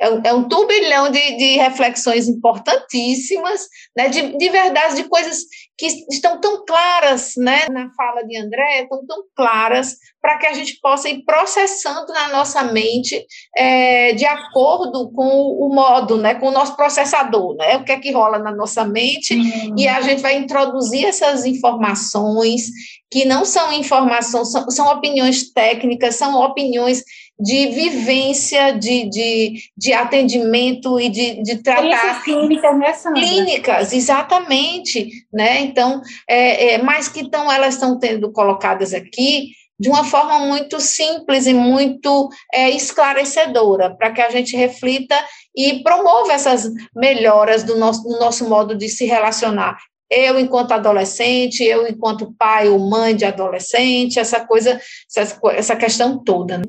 é, um, é um turbilhão de, de reflexões importantíssimas, né, de, de verdade, de coisas que estão tão claras, né, na fala de André, estão tão claras para que a gente possa ir processando na nossa mente é, de acordo com o modo, né, com o nosso processador, né, o que é que rola na nossa mente, e a gente vai introduzir essas informações que não são informações, são, são opiniões técnicas, são opiniões de vivência, de, de, de atendimento e de, de tratar clínicas, né, Sandra? clínicas, exatamente, né? Então, é, é, mas que então elas estão tendo colocadas aqui de uma forma muito simples e muito é, esclarecedora, para que a gente reflita e promova essas melhoras do nosso, do nosso modo de se relacionar. Eu, enquanto adolescente, eu, enquanto pai ou mãe de adolescente, essa coisa, essa, essa questão toda. Né?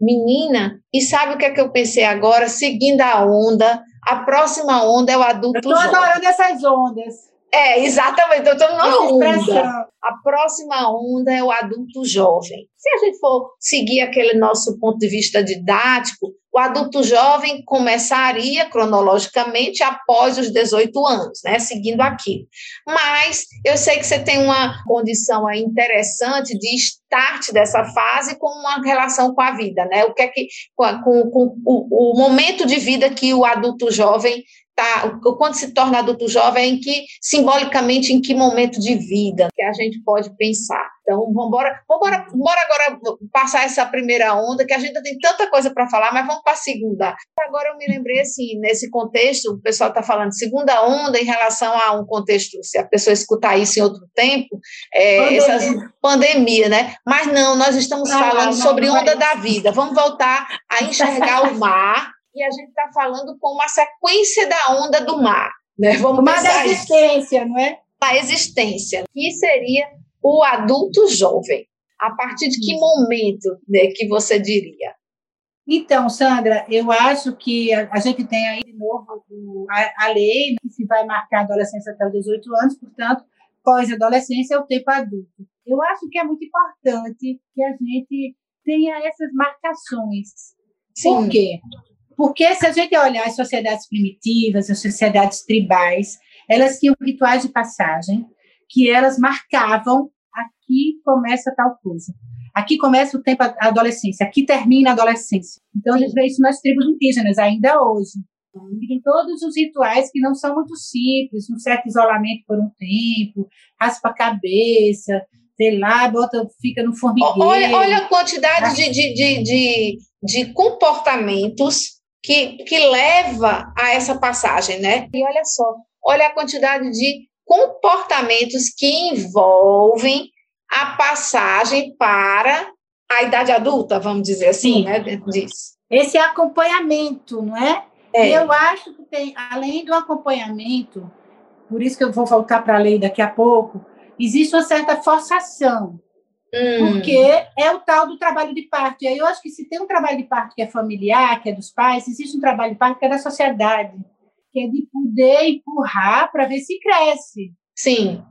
Menina, e sabe o que é que eu pensei agora? Seguindo a onda, a próxima onda é o adulto Eu estou adorando essas ondas. É, exatamente, eu estou numa Essa onda. expressão. A próxima onda é o adulto jovem. Se a gente for seguir aquele nosso ponto de vista didático, o adulto jovem começaria cronologicamente após os 18 anos, né? Seguindo aquilo. Mas eu sei que você tem uma condição aí interessante de start dessa fase com uma relação com a vida, né? O que é que com, a- com- com o, o momento de vida que o adulto jovem tá, o- quando se torna adulto jovem, em que, simbolicamente, em que momento de vida que a gente pode pensar. Então, vamos embora, vamos embora agora passar essa primeira onda, que a gente ainda tem tanta coisa para falar, mas vamos para a segunda. Agora eu me lembrei, assim, nesse contexto, o pessoal está falando segunda onda em relação a um contexto, se a pessoa escutar isso em outro tempo, é, Pandemia. essas pandemia, né? Mas não, nós estamos Ah, falando não, sobre não é onda da vida. Vamos voltar a enxergar o <laughs> mar e a gente está falando com uma sequência da onda do mar. Né? Vamos Uma da pensar isso, existência, não é? da existência, que seria o adulto jovem. A partir de que Isso. momento né, que você diria? Então, Sandra, eu acho que a, a gente tem aí de novo o- a, a lei né, que se vai marcar a adolescência até os 18 anos, portanto, pós-adolescência é o tempo adulto. Eu acho que é muito importante que a gente tenha essas marcações. Por quê? Porque se a gente olhar as sociedades primitivas, as sociedades tribais, elas tinham rituais de passagem que elas marcavam aqui começa tal coisa. Aqui começa o tempo da adolescência, aqui termina a adolescência. Então, a gente vê isso nas tribos indígenas, ainda hoje. Tem todos os rituais que não são muito simples, um certo isolamento por um tempo, raspa a cabeça, sei lá, bota, fica no formigueiro. Olha, olha a quantidade de, de, de, de, de comportamentos que, que leva a essa passagem, né? E olha só, olha a quantidade de comportamentos que envolvem a passagem para a idade adulta, vamos dizer assim, Sim. né? Dentro disso. Esse acompanhamento, não é? É. Eu acho que tem, além do acompanhamento, por isso que eu vou voltar para a lei daqui a pouco, existe uma certa forçação, Hum, porque é o tal do trabalho de parto. E aí eu acho que se tem um trabalho de parto que é familiar, que é dos pais, existe um trabalho de parto que é da sociedade, que é de poder empurrar para ver se cresce. sim,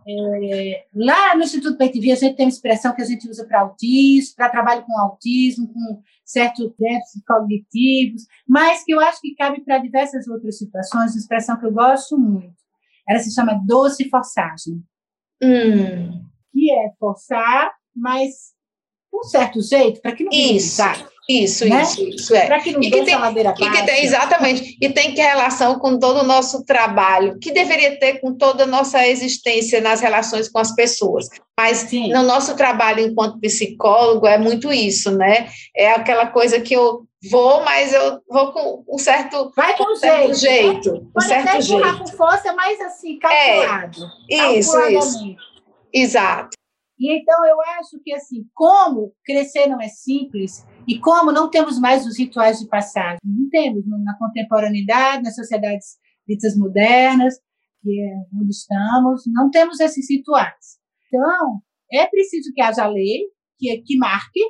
Lá no Instituto PTV, a gente tem uma expressão que a gente usa para autismo, para trabalho com autismo, com certos déficits cognitivos, mas que eu acho que cabe para diversas outras situações, uma expressão que eu gosto muito. Ela se chama doce forçagem, hum, que é forçar, mas com um certo jeito, para que não Isso. isso, Né? isso, isso é. para que não E que tem- a ladeira E que tem, exatamente, e tem que relação com todo o nosso trabalho, que deveria ter com toda a nossa existência nas relações com as pessoas. Mas Sim. no nosso trabalho enquanto psicólogo é muito isso, né? É aquela coisa que eu Vou, mas eu vou com um certo. Vai com certo jeito. jeito. Um Pode certo jeito. com força, mas assim, calculado. Isso, isso. calculadamente. Exato. E então eu acho que assim, como crescer não é simples e como não temos mais os rituais de passagem, não temos na contemporaneidade, nas sociedades ditas modernas, que é onde estamos, não temos esses rituais. Então, é preciso que haja lei que, que marque.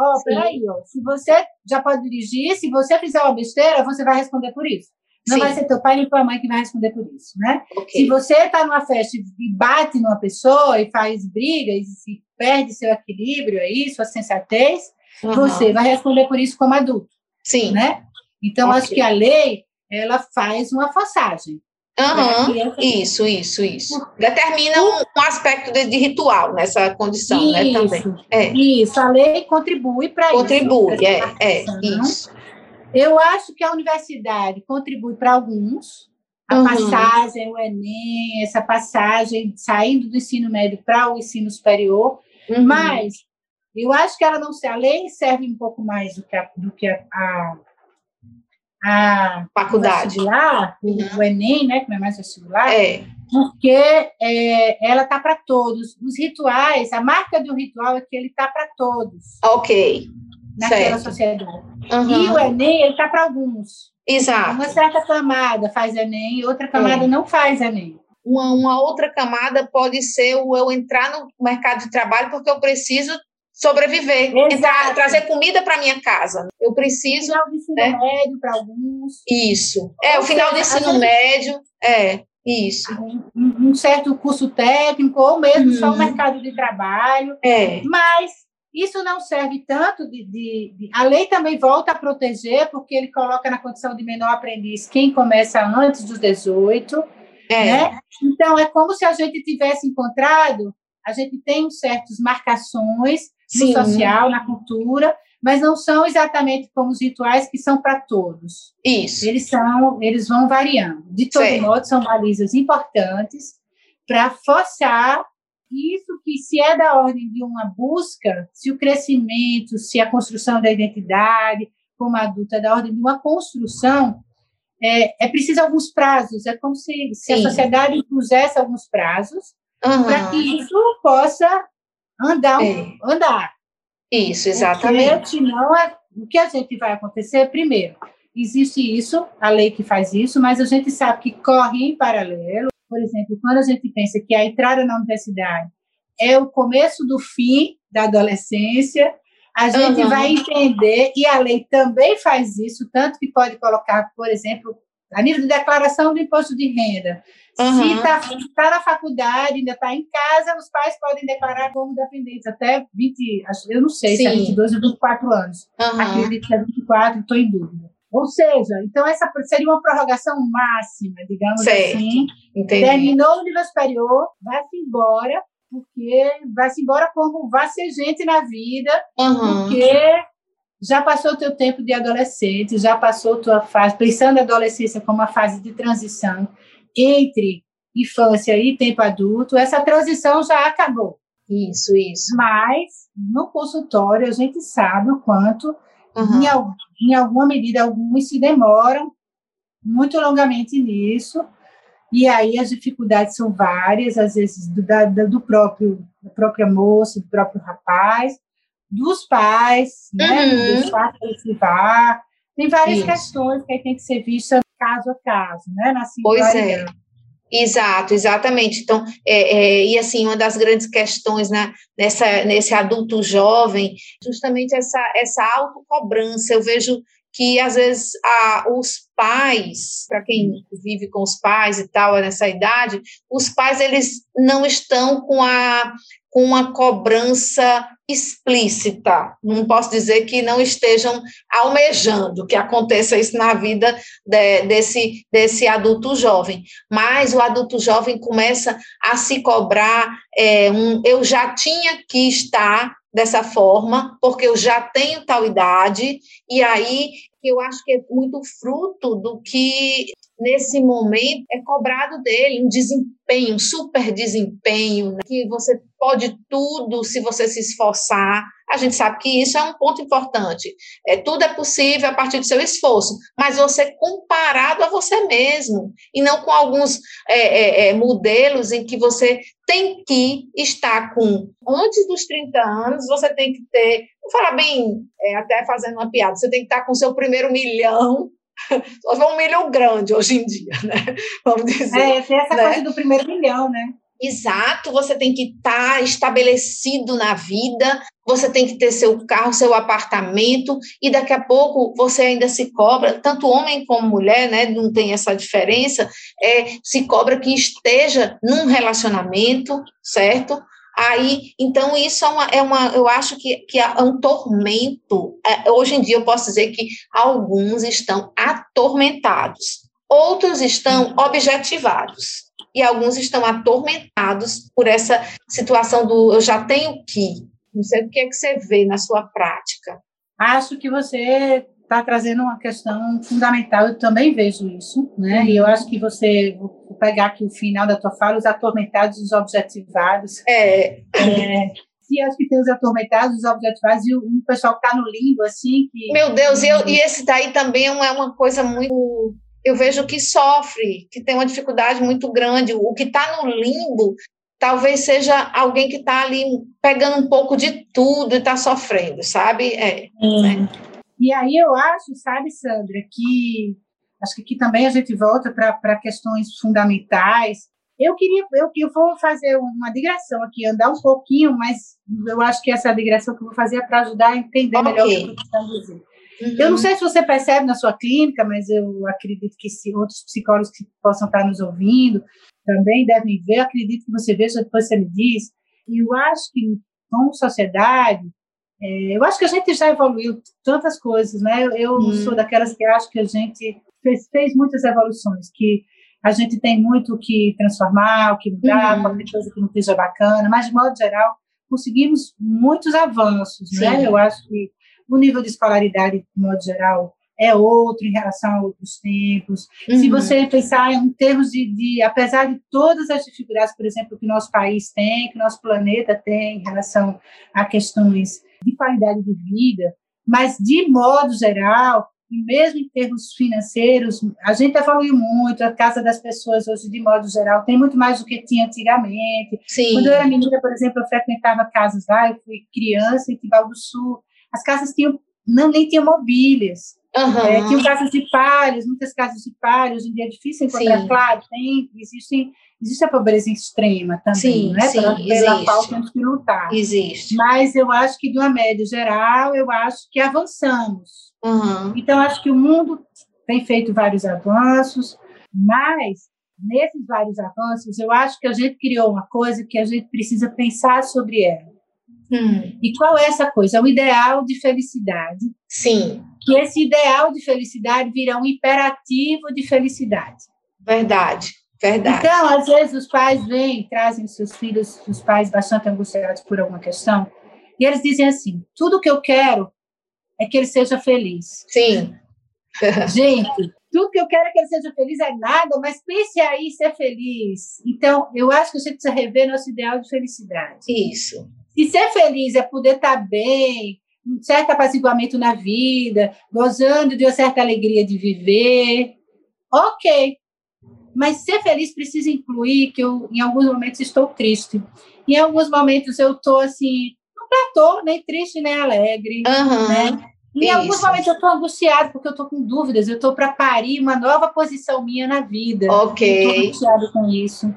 Ó, oh, peraí, ó, se você já pode dirigir, se você fizer uma besteira, você vai responder por isso. Não Sim. vai ser teu pai nem tua mãe que vai responder por isso, né? Okay. Se você está numa festa e bate numa pessoa e faz briga e se perde seu equilíbrio aí, sua sensatez, uhum. você vai responder por isso como adulto. Sim. Né? Então, okay. acho que a lei, ela faz uma forçagem. Uhum. Isso, isso, isso. Determina um, um aspecto de, de, ritual nessa condição, isso, né? Também. É. Isso, a lei contribui para isso. Contribui, é, é, isso. Eu acho que a universidade contribui para alguns, a uhum. passagem, o Enem, essa passagem saindo do ensino médio para o ensino superior, uhum. mas eu acho que ela não se a lei serve um pouco mais do que a, do que a, a, a faculdade lá, uhum. o Enem, né, que não é mais vestibular, é. porque é, ela tá para todos. Os rituais, a marca do ritual é que ele tá para todos. Ok naquela certo. sociedade. Uhum. E o Enem, ele está para alguns. Exato. Uma certa camada faz Enem, outra camada é. não faz Enem. Uma, uma outra camada pode ser o eu entrar no mercado de trabalho porque eu preciso sobreviver, entrar, trazer comida para minha casa. Eu preciso. Final do ensino né? médio para alguns. Isso. É, ou o final do ensino médio. É, isso. Um, um, certo curso técnico, ou mesmo só o uhum. mercado de trabalho. É. Mas isso não serve tanto de, de, de, A lei também volta a proteger, porque ele coloca na condição de menor aprendiz quem começa antes dos 18. É. Né? Então, é como se a gente tivesse encontrado. A gente tem certas marcações no social, na cultura, mas não são exatamente como os rituais que são para todos. Isso. Eles são, eles vão variando. De todo Sim. modo, são balizas importantes para forçar isso que se é da ordem de uma busca, se o crescimento, se a construção da identidade como adulta é da ordem de uma construção, é, é preciso alguns prazos. É como se, se a sociedade impusesse alguns prazos uhum. para que isso possa andar. É. andar. Isso, exatamente. Porque, senão, é, o que a gente vai acontecer, primeiro, existe isso, a lei que faz isso, mas a gente sabe que corre em paralelo por exemplo, quando a gente pensa que a entrada na universidade é o começo do fim da adolescência, a gente uhum. vai entender, e a lei também faz isso, tanto que pode colocar, por exemplo, a nível de declaração do imposto de renda. Uhum. Se está tá na faculdade, ainda está em casa, os pais podem declarar como dependentes até 20, eu não sei Sim. se é 22 ou 24 anos. Uhum. Acredito que é 24, estou em dúvida. Ou seja, então essa seria uma prorrogação máxima, digamos certo. assim. Entendi. Terminou o nível superior, vai-se embora, porque vai-se embora como vai ser gente na vida, uhum. porque já passou o teu tempo de adolescente, já passou tua fase, pensando a adolescência como uma fase de transição entre infância e tempo adulto, essa transição já acabou. Isso, isso. Mas no consultório a gente sabe o quanto Uhum. Em, em alguma medida, alguns se demoram muito longamente nisso, e aí as dificuldades são várias, às vezes do, da, do próprio da própria moça, do próprio rapaz, dos pais, né, uhum. dos pais participa. Tem várias Isso. questões que tem que ser vista caso a caso, né, na Pois é. Exato, exatamente. Então, é, é, e assim, uma das grandes questões né, nessa, nesse adulto jovem, justamente essa, essa autocobrança. Eu vejo que, às vezes, a, os pais, para quem vive com os pais e tal, nessa idade, os pais, eles não estão com a com uma cobrança explícita. Não posso dizer que não estejam almejando que aconteça isso na vida de, desse, desse adulto jovem, mas o adulto jovem começa a se cobrar é, um, eu já tinha que estar dessa forma, porque eu já tenho tal idade, e aí que eu acho que é muito fruto do que nesse momento é cobrado dele um desempenho, um super desempenho, né? que você pode tudo se você se esforçar. A gente sabe que isso é um ponto importante. É, tudo é possível a partir do seu esforço, mas você comparado a você mesmo, e não com alguns é, é, é modelos em que você tem que estar com, antes dos 30 anos, você tem que ter, vou falar bem, é, até fazendo uma piada, você tem que estar com o seu primeiro milhão <laughs> só um milhão grande hoje em dia, né? <laughs> Vamos dizer. É, tem essa né? coisa do primeiro milhão, né? Exato, você tem que estar tá estabelecido na vida, você tem que ter seu carro, seu apartamento, e daqui a pouco você ainda se cobra, tanto homem como mulher, né? Não tem essa diferença, é, se cobra que esteja num relacionamento, certo? Aí, então, isso é uma, é uma eu acho que, que é um tormento. É, hoje em dia, eu posso dizer que alguns estão atormentados, outros estão objetivados, e alguns estão atormentados por essa situação do eu já tenho que. Não sei o que é que você vê na sua prática. Acho que você está trazendo uma questão fundamental, eu também vejo isso, né? E eu acho que você, vou pegar aqui o final da tua fala, os atormentados os objetivados. É. é e acho que tem os atormentados, os objetivados e um pessoal que está no limbo, assim. Que... Meu Deus, e, eu, e esse daí também é uma coisa muito. Eu vejo que sofre, que tem uma dificuldade muito grande. O que está no limbo talvez seja alguém que está ali pegando um pouco de tudo e está sofrendo, sabe? É, hum. né? E aí eu acho, sabe, Sandra, que acho que aqui também a gente volta para questões fundamentais. Eu queria, eu, eu vou fazer uma digressão aqui, andar um pouquinho, mas eu acho que essa digressão que eu vou fazer é para ajudar a entender okay. melhor o que eu estou dizendo. Uhum. Eu não sei se você percebe na sua clínica, mas eu acredito que se outros psicólogos que possam estar nos ouvindo também devem ver, acredito que você veja, depois você me diz. E eu acho que, como sociedade, é, eu acho que a gente já evoluiu tantas coisas, né? Eu, hum. sou daquelas que acho que a gente fez, fez, muitas evoluções, que a gente tem muito que transformar, o que mudar, hum. qualquer coisa que não esteja bacana, mas de modo geral conseguimos muitos avanços, né? Sim. né? Eu acho que o nível de escolaridade, de modo geral, é outro em relação a outros tempos. Uhum. Se você pensar em termos de, de, apesar de todas as dificuldades, por exemplo, que nosso país tem, que nosso planeta tem em relação a questões de qualidade de vida, mas de modo geral, e mesmo em termos financeiros, a gente evoluiu muito, a casa das pessoas hoje, de modo geral, tem muito mais do que tinha antigamente. Sim. Quando eu era menina, por exemplo, eu frequentava casas lá, eu fui criança em Tibau do Sul, as casas tinham, não, nem tinham mobílias. Uhum. É, tinham casas de palhos, muitas casas de palhos, hoje em dia é difícil encontrar, Sim. claro, tem, existem Existe a pobreza extrema também, sim, né? Sim, pela, pela qual temos que lutar. Existe. Mas eu acho que, de uma média geral, eu acho que avançamos. Uhum. Então, acho que o mundo tem feito vários avanços, mas nesses vários avanços, eu acho que a gente criou uma coisa que a gente precisa pensar sobre ela. Hum. E qual é essa coisa? É um ideal de felicidade. Sim. Que esse ideal de felicidade vira um imperativo de felicidade. Verdade. Verdade. Então, às vezes, os pais vêm, trazem seus filhos, os pais bastante angustiados por alguma questão, e eles dizem assim: tudo que eu quero é que ele seja feliz. Sim. <laughs> Gente, tudo que eu quero é que ele seja feliz é nada, mas pense aí ser feliz. Então, eu acho que a gente precisa rever nosso ideal de felicidade. Isso. Se ser feliz é poder estar bem, um certo apaziguamento na vida, gozando de uma certa alegria de viver, ok. Mas ser feliz precisa incluir que eu, em alguns momentos, estou triste. Em alguns momentos, eu estou, assim, não platô, nem triste, nem alegre. Uhum. Né? Em Isso. alguns momentos eu estou angustiado porque eu estou com dúvidas, eu estou para parir uma nova posição minha na vida. Ok. Estou angustiado com isso.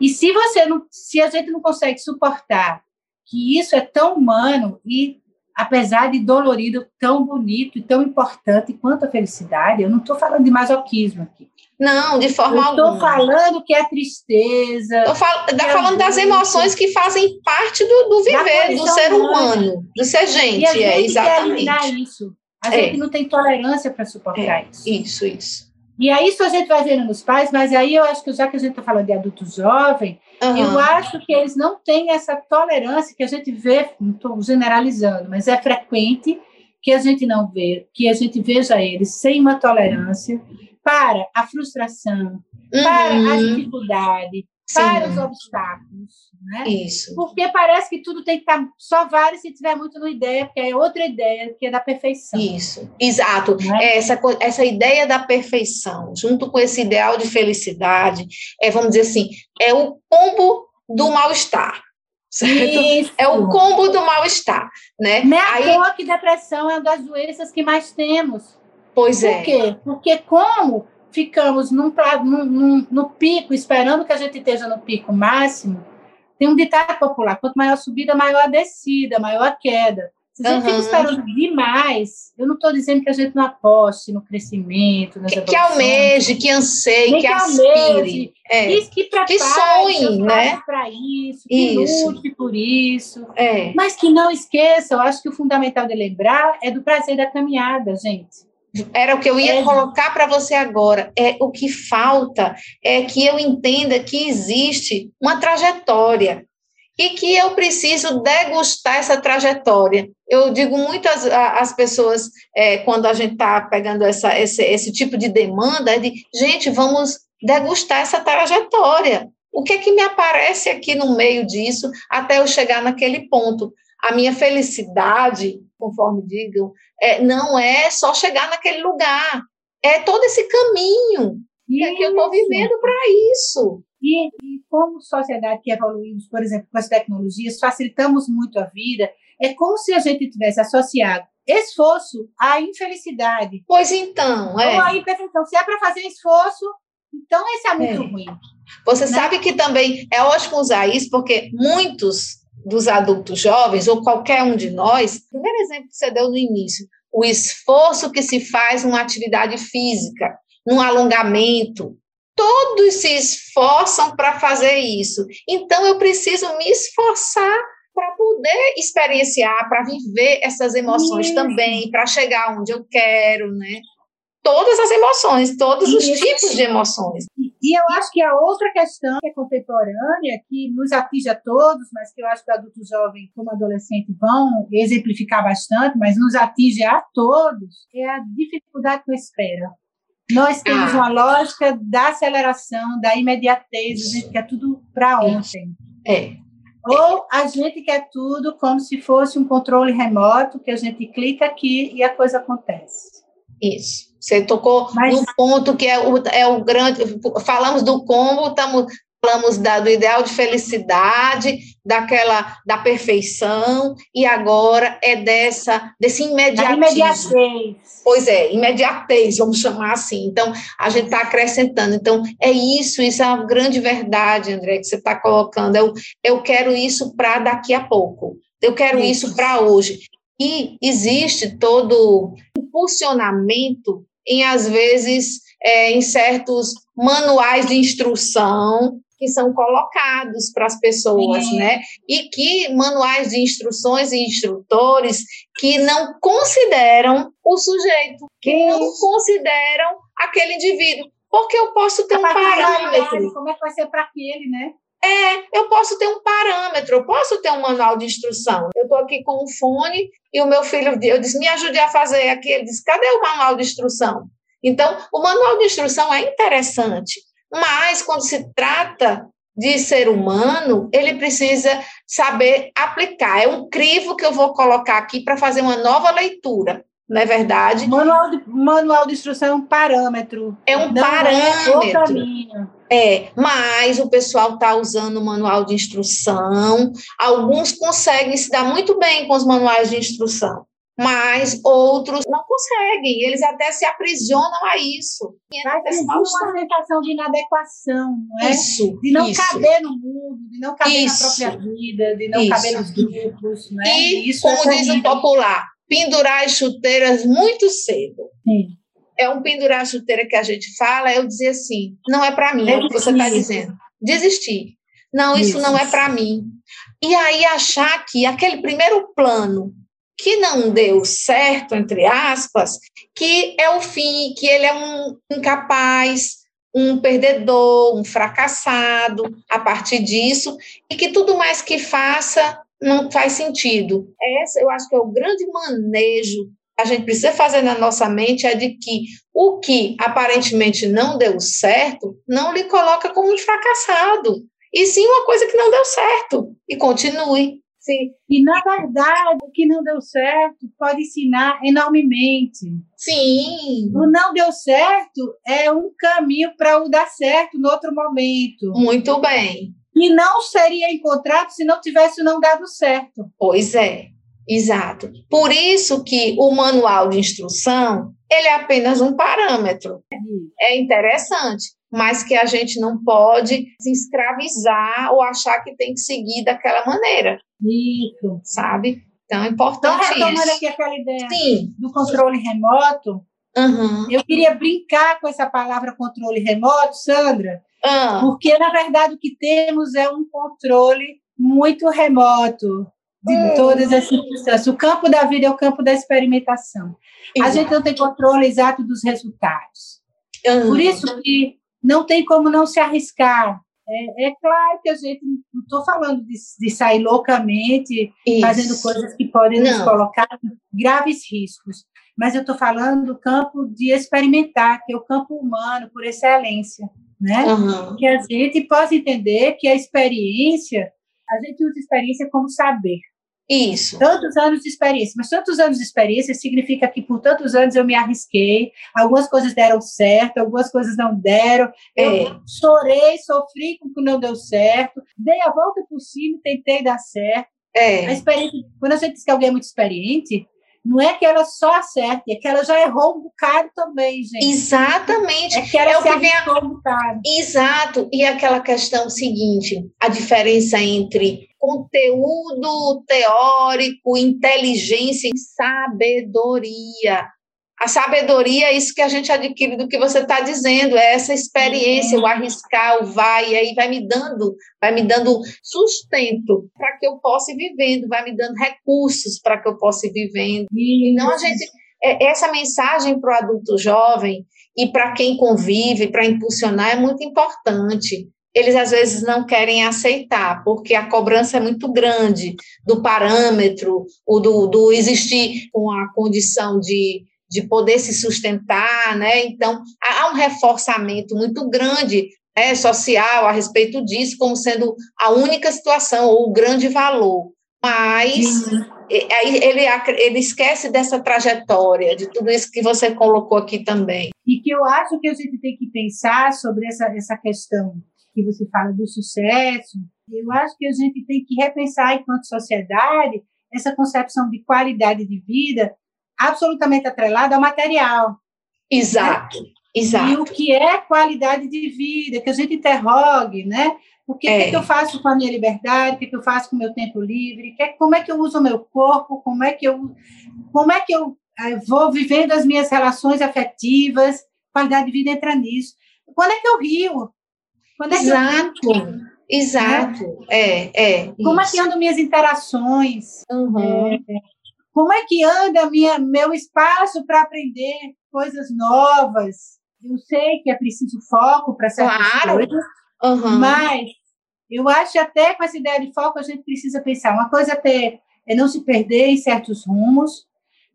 E se você não, se a gente não consegue suportar que isso é tão humano e apesar de dolorido, tão bonito e tão importante quanto a felicidade, eu não estou falando de masoquismo aqui. Não, de forma eu alguma. Estou falando que é tristeza. Estou fal tá falando das emoções que fazem parte do, do viver, do ser humano, do ser gente. E a gente é, exatamente. Isso. A é. gente não tem tolerância para suportar é, isso. Isso, isso. E aí isso a gente vai vendo nos pais, mas aí eu acho que já que a gente está falando de adulto jovem, uhum. eu acho que eles não têm essa tolerância que a gente vê, não estou generalizando, mas é frequente que a gente não vê, que a gente veja eles sem uma tolerância para a frustração, uhum. para a dificuldade, Sim. para os obstáculos, né? Isso. Porque parece que tudo tem que estar só vale se tiver muito na ideia, porque é outra ideia que é da perfeição. Isso, exato. É? Essa, essa ideia da perfeição, junto com esse ideal de felicidade, é, vamos dizer assim, é o combo do mal-estar. É o combo do mal-estar, né? Não é Aí... que depressão é uma das doenças que mais temos. Pois Por é. Por quê? Porque como ficamos num, num, num, no pico, esperando que a gente esteja no pico máximo, tem um ditado popular: quanto maior a subida, maior a descida, maior a queda. Se a gente uhum. fica esperando demais, eu não estou dizendo que a gente não aposte no crescimento, que, que almeje, que anseie, que, que aspire. É. Que, que, que sonhe, né? Para isso, que isso. lute por isso. É. Mas que não esqueça, eu acho que o fundamental de lembrar é do prazer da caminhada, gente. Era o que eu ia é. colocar para você agora. É o que falta é que eu entenda que existe uma trajetória e que eu preciso degustar essa trajetória. Eu digo muito às, às pessoas, é, quando a gente está pegando essa, esse, esse tipo de demanda, é de, gente, vamos degustar essa trajetória. O que é que me aparece aqui no meio disso até eu chegar naquele ponto? A minha felicidade, conforme digam, é, não é só chegar naquele lugar, é todo esse caminho. E é que eu estou vivendo para isso. E, e, como sociedade que evoluímos, por exemplo, com as tecnologias, facilitamos muito a vida, é como se a gente tivesse associado esforço à infelicidade. Pois então, é. Ou imperfeição. Se é para fazer esforço, então esse é muito é. ruim. Você né? sabe que também é ótimo usar isso, porque muitos dos adultos jovens, ou qualquer um de nós, o primeiro exemplo que você deu no início, o esforço que se faz numa atividade física, num alongamento, todos se esforçam para fazer isso. Então, eu preciso me esforçar para poder experienciar, para viver essas emoções também, para chegar onde eu quero, né? Todas as emoções, todos os tipos de emoções. E eu acho que a outra questão que é contemporânea, que nos atinge a todos, mas que eu acho que o adulto jovem como adolescente vão exemplificar bastante, mas nos atinge a todos, é a dificuldade com a espera. Nós temos ah. uma lógica da aceleração, da imediatez, a gente quer tudo para ontem. É. Ou a gente quer tudo como se fosse um controle remoto, que a gente clica aqui e a coisa acontece. Isso. Você tocou Mas, no ponto que é o, é o grande. Falamos do como, estamos falamos da, do ideal de felicidade, daquela da perfeição, e agora é dessa desse imediatismo. imediatez. Pois é, imediatez, vamos chamar assim. Então, a gente está acrescentando. Então, é isso, isso é uma grande verdade, André, que você está colocando. Eu, eu quero isso para daqui a pouco. Eu quero isso, isso para hoje. E existe todo impulsionamento em, às vezes, é, em certos manuais de instrução que são colocados para as pessoas, Sim. né? E que manuais de instruções e instrutores que não consideram o sujeito, que Sim. não consideram aquele indivíduo, porque eu posso ter um parâmetro. Como é que vai ser para aquele, né? É, eu posso ter um parâmetro, eu posso ter um manual de instrução. Eu estou aqui com um fone e o meu filho, eu disse, me ajude a fazer aqui. Ele disse, cadê o manual de instrução? Então, o manual de instrução é interessante, mas quando se trata de ser humano, ele precisa saber aplicar. É um crivo que eu vou colocar aqui para fazer uma nova leitura não é verdade? Manual de, manual de instrução é um parâmetro. É um parâmetro. É, é, mas o pessoal está usando o manual de instrução. Alguns conseguem se dar muito bem com os manuais de instrução, mas outros não conseguem. Eles até se aprisionam a isso. Mas uma sensação de inadequação, não é? Isso. De não isso. caber no mundo, de não caber isso. na própria vida, de não isso. caber nos grupos, né? E, isso como é diz o popular, pendurar as chuteiras muito cedo. Sim. É um pendurar a chuteira que a gente fala, eu dizer assim, não é para mim, é o que você está dizendo. Desistir. Não, isso, isso. não é para mim. E aí achar que aquele primeiro plano que não deu certo, entre aspas, que é o fim, que ele é um incapaz, um perdedor, um fracassado a partir disso, e que tudo mais que faça não faz sentido. Essa eu acho que é o grande manejo a gente precisa fazer na nossa mente é de que o que aparentemente não deu certo não lhe coloca como um fracassado, e sim uma coisa que não deu certo, e continue. Sim. E, na verdade, o que não deu certo pode ensinar enormemente. Sim. O não deu certo é um caminho para o dar certo no outro momento. Muito bem. E não seria encontrado se não tivesse não dado certo. Pois é. Exato. Por isso que o manual de instrução, ele é apenas um parâmetro. É interessante, mas que a gente não pode se escravizar ou achar que tem que seguir daquela maneira. Isso. Sabe? Então é importante então, retomando isso. aqui aquela ideia Sim. do controle remoto, Uhum. eu queria brincar com essa palavra controle remoto, Sandra, Ah, porque, na verdade, o que temos é um controle muito remoto de Hum. todas as circunstâncias. O campo da vida é o campo da experimentação. A gente não tem controle exato dos resultados. Uhum. Por isso que não tem como não se arriscar. É, é claro que a gente, não estou falando de, de sair loucamente, Isso. fazendo coisas que podem nos Não. colocar em graves riscos, mas eu estou falando do campo de experimentar, que é o campo humano por excelência, né? Uhum. Que a gente possa entender que a experiência, a gente usa experiência como saber. Isso. Tantos anos de experiência, mas tantos anos de experiência significa que por tantos anos eu me arrisquei, algumas coisas deram certo, algumas coisas não deram, eu É. chorei, sofri com o que não deu certo, dei a volta por cima tentei dar certo. A É. experiência, quando a gente diz que alguém é muito experiente, não é que ela só acerte, é que ela já errou um bocado também, gente. Exatamente. É que ela É o se que vem a- um bocado. Exato. E aquela questão seguinte, a diferença entre conteúdo teórico, inteligência e sabedoria. A sabedoria é isso que a gente adquire do que você está dizendo, é essa experiência, o arriscar, o vai, e aí vai me dando, vai me dando sustento para que eu possa ir vivendo, vai me dando recursos para que eu possa ir vivendo. Então, a gente, é- essa mensagem para o adulto jovem e para quem convive, para impulsionar, é muito importante. Eles, às vezes, não querem aceitar, porque a cobrança é muito grande do parâmetro, o do, do existir com a condição de, de poder se sustentar, né? Então, há um reforçamento muito grande né, social a respeito disso, como sendo a única situação ou o grande valor. Mas ele, ele esquece dessa trajetória, de tudo isso que você colocou aqui também. E que eu acho que a gente tem que pensar sobre essa, essa questão que você fala do sucesso. Eu acho que a gente tem que repensar, enquanto sociedade, essa concepção de qualidade de vida absolutamente atrelada ao material. Exato, E o exato. que é qualidade de vida, que a gente interrogue, né? O que, É. que, que eu faço com a minha liberdade, o que, que eu faço com o meu tempo livre, que, como é que eu uso o meu corpo, como é que eu, como é que eu eh, vou vivendo as minhas relações afetivas, qualidade de vida entra nisso. Quando é que eu rio? Quando é que eu Exato, exato. É, é. como é que andam minhas interações? Uhum. Como é que anda minha, meu espaço para aprender coisas novas? Eu sei que é preciso foco para certas Claro. coisas, Uhum. mas eu acho até com essa ideia de foco a gente precisa pensar. Uma coisa é, ter, é não se perder em certos rumos,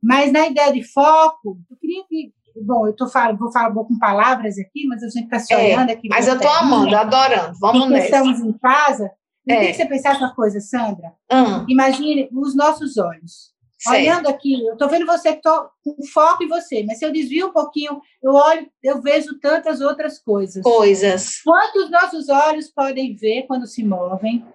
mas na ideia de foco, eu queria que. Bom, eu tô falando, vou falar vou com palavras aqui, mas a gente está se É, olhando aqui. Mas eu estou amando, adorando. Vamos porque nessa. estamos em casa. Não É. tem que você pensar uma coisa, Sandra? Hum, Imagine os nossos olhos. Certo. Olhando aqui, eu estou vendo você, estou com foco em você, mas se eu desvio um pouquinho, eu olho, eu vejo tantas outras coisas. Coisas. Quanto os nossos olhos podem ver quando se movem,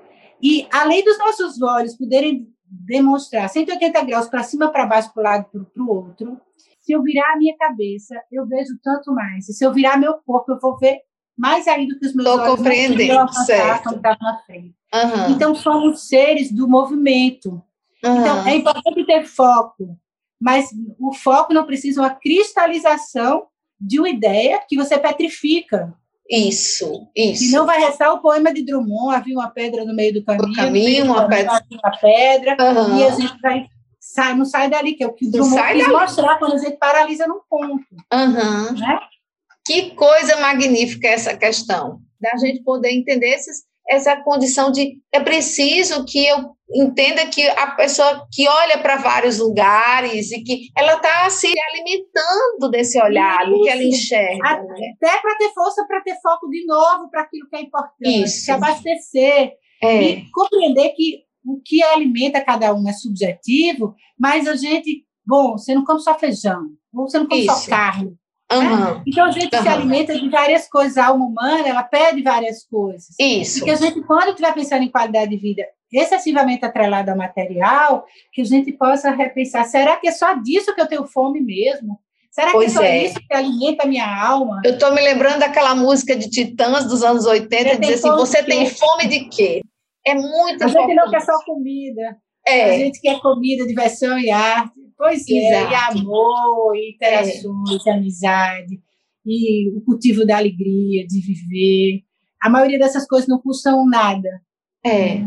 e além dos nossos olhos poderem demonstrar 180 graus para cima, para baixo, para um lado, para o outro, se eu virar a minha cabeça, eu vejo tanto mais. E se eu virar meu corpo, eu vou ver mais ainda que os meus Tô olhos compreendendo, alcançar certo. quando estava na frente. Uhum. Então, somos seres do movimento. Então, uhum. é importante ter foco, mas o foco não precisa uma cristalização de uma ideia que você petrifica. Isso, isso. Senão vai restar o poema de Drummond, havia uma pedra no meio do caminho, no caminho, uma pedra. uma pedra, Uhum. e a gente vai, sai, não sai dali, que é o que o Não Drummond sai quis dali. mostrar quando a gente paralisa num ponto. Uhum. Né? Que coisa magnífica essa questão, da gente poder entender esses, essa condição de é preciso que eu entenda que a pessoa que olha para vários lugares e que ela está se alimentando desse olhar, do que ela enxerga. Né? Até para ter força, para ter foco de novo para aquilo que é importante, Isso. se abastecer é. e compreender que o que alimenta cada um é subjetivo, mas a gente, bom, você não come só feijão, você não come Isso. só carne, Uhum. Então a gente uhum. se alimenta de várias coisas. A alma humana, ela pede várias coisas. Isso. Porque a gente, quando estiver pensando em qualidade de vida excessivamente atrelada ao material, que a gente possa repensar: será que é só disso que eu tenho fome mesmo? Será pois que é só é. isso que alimenta a minha alma? Eu estou me lembrando daquela música de Titãs dos anos 80, diz assim: você tem fome de quê? É muito A gente não quer só comida. É. A gente quer comida, diversão e arte. Pois Exato. é, e amor, e interações, é. e amizade, e o cultivo da alegria de viver. A maioria dessas coisas não custam nada. É.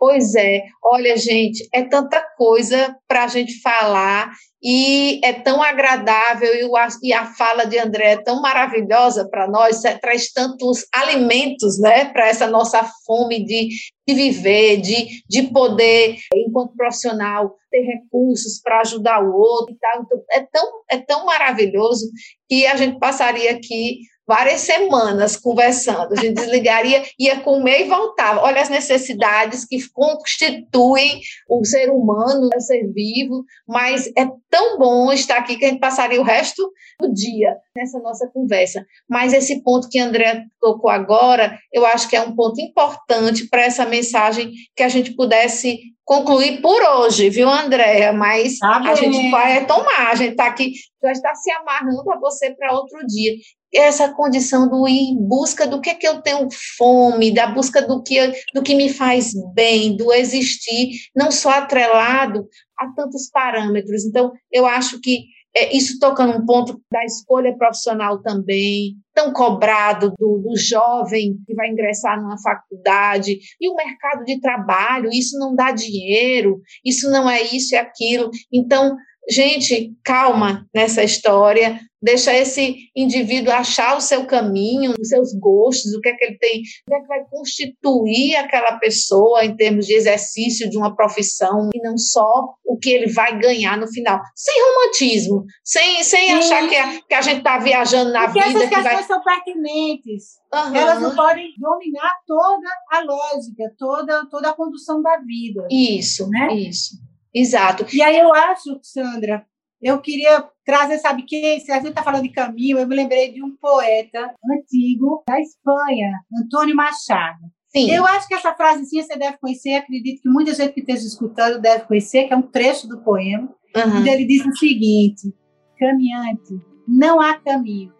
Pois é, olha, gente, é tanta coisa para a gente falar e é tão agradável e, o, e a fala de André é tão maravilhosa para nós, é, traz tantos alimentos né, para essa nossa fome de, de viver, de, de poder, enquanto profissional, ter recursos para ajudar o outro e tal. Então, é, tão, é tão maravilhoso que a gente passaria aqui várias semanas conversando. A gente desligaria, ia comer e voltava. Olha as necessidades que constituem o ser humano, o ser vivo, mas é tão bom estar aqui que a gente passaria o resto do dia nessa nossa conversa. Mas esse ponto que André tocou agora, eu acho que é um ponto importante para essa mensagem que a gente pudesse concluir por hoje, viu, Andréa? Mas tá a gente vai tomar, a gente está aqui, já está se amarrando a você para outro dia essa condição do ir em busca do que, que eu tenho fome, da busca do que, do que me faz bem, do existir, não só atrelado a tantos parâmetros. Então, eu acho que é, isso toca num ponto da escolha profissional também, tão cobrado do, do jovem que vai ingressar numa faculdade, e o mercado de trabalho, isso não dá dinheiro, isso não é isso e aquilo. Então, gente, calma nessa história, deixa esse indivíduo achar o seu caminho, os seus gostos, o que é que ele tem, o que é que vai constituir aquela pessoa em termos de exercício de uma profissão e não só o que ele vai ganhar no final. Sem romantismo, sem, sem achar que a, que a gente está viajando na Porque vida. Essas questões vai... são pertinentes. Uhum. Elas não podem dominar toda a lógica, toda, toda a condução da vida. Isso, né? Isso. Exato. E aí eu acho, Sandra, eu queria trazer, sabe quem? Se a gente está falando de caminho, eu me lembrei de um poeta antigo da Espanha, Antônio Machado. Sim. Eu acho que essa frase sim você deve conhecer, acredito que muita gente que esteja escutando deve conhecer, que é um trecho do poema, uhum. onde ele diz o seguinte: caminhante, não há caminho.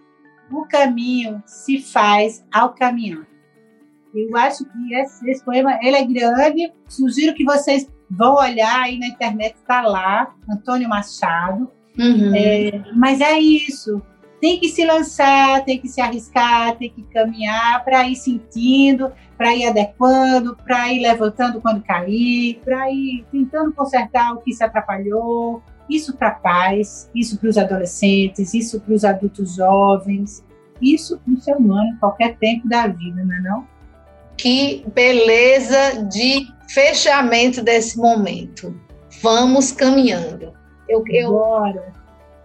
O caminho se faz ao caminhar. Eu acho que esse, esse poema ele é grande. Sugiro que vocês vão olhar aí na internet, está lá, Antônio Machado. Uhum. É, mas é isso. Tem que se lançar, tem que se arriscar, tem que caminhar para ir sentindo, para ir adequando, para ir levantando quando cair, para ir tentando consertar o que se atrapalhou. Isso para pais, isso para os adolescentes, isso para os adultos jovens, isso para o ser humano em qualquer tempo da vida, não é não? Que beleza de fechamento desse momento. Vamos caminhando. Eu, eu Bora.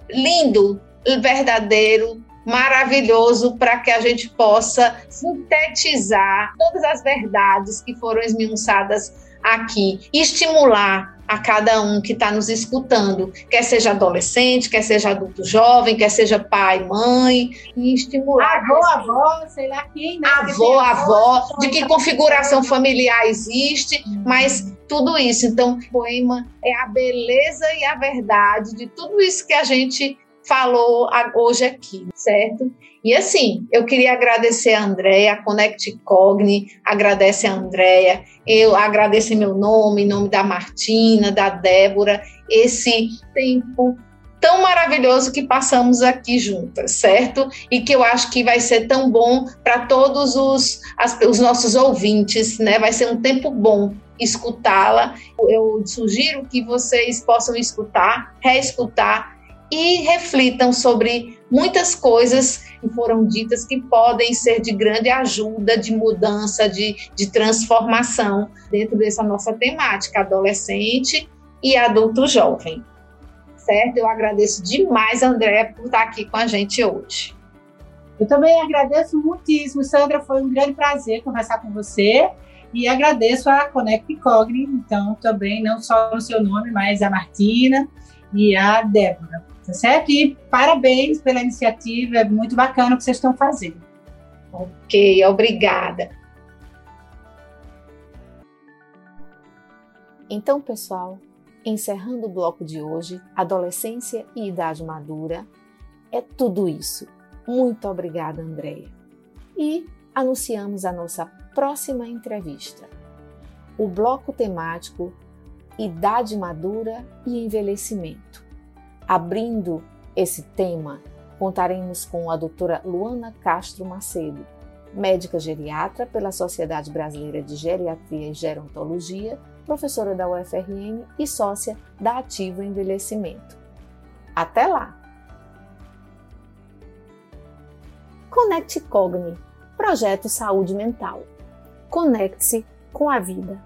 lindo, verdadeiro, maravilhoso para que a gente possa sintetizar todas as verdades que foram esmiuçadas aqui, estimular a cada um que está nos escutando, quer seja adolescente, quer seja adulto jovem, quer seja pai, mãe, e estimular. Avô, avó, sei lá quem, né? Avô, avó, de que configuração familiar existe, hum. mas tudo isso. Então, o poema é a beleza e a verdade de tudo isso que a gente falou hoje aqui, certo? E assim, eu queria agradecer a Andréia, a Connect Cogni, agradece a Andréia, eu agradeço em meu nome, em nome da Martina, da Débora, esse tempo tão maravilhoso que passamos aqui juntas, certo? E que eu acho que vai ser tão bom para todos os, as, os nossos ouvintes, né? Vai ser um tempo bom escutá-la. Eu sugiro que vocês possam escutar, reescutar e reflitam sobre muitas coisas que foram ditas que podem ser de grande ajuda, de mudança, de, de transformação dentro dessa nossa temática, adolescente e adulto jovem. Certo? Eu agradeço demais, André, por estar aqui com a gente hoje. Eu também agradeço muitíssimo, Sandra. Foi um grande prazer conversar com você. E agradeço a Connect Cogni, então, também, não só no seu nome, mas a Martina e a Débora. Tá certo? E parabéns pela iniciativa, é muito bacana o que vocês estão fazendo. Ok, obrigada. Então, pessoal, encerrando o bloco de hoje, adolescência e idade madura, é tudo isso. Muito obrigada, Andréia. E anunciamos a nossa próxima entrevista. O bloco temático Idade Madura e Envelhecimento. Abrindo esse tema, contaremos com a doutora Luana Castro Macedo, médica geriatra pela Sociedade Brasileira de Geriatria e Gerontologia, professora da UFRN e sócia da Ativo Envelhecimento. Até lá! Conecte Cogni, projeto Saúde Mental. Conecte-se com a vida.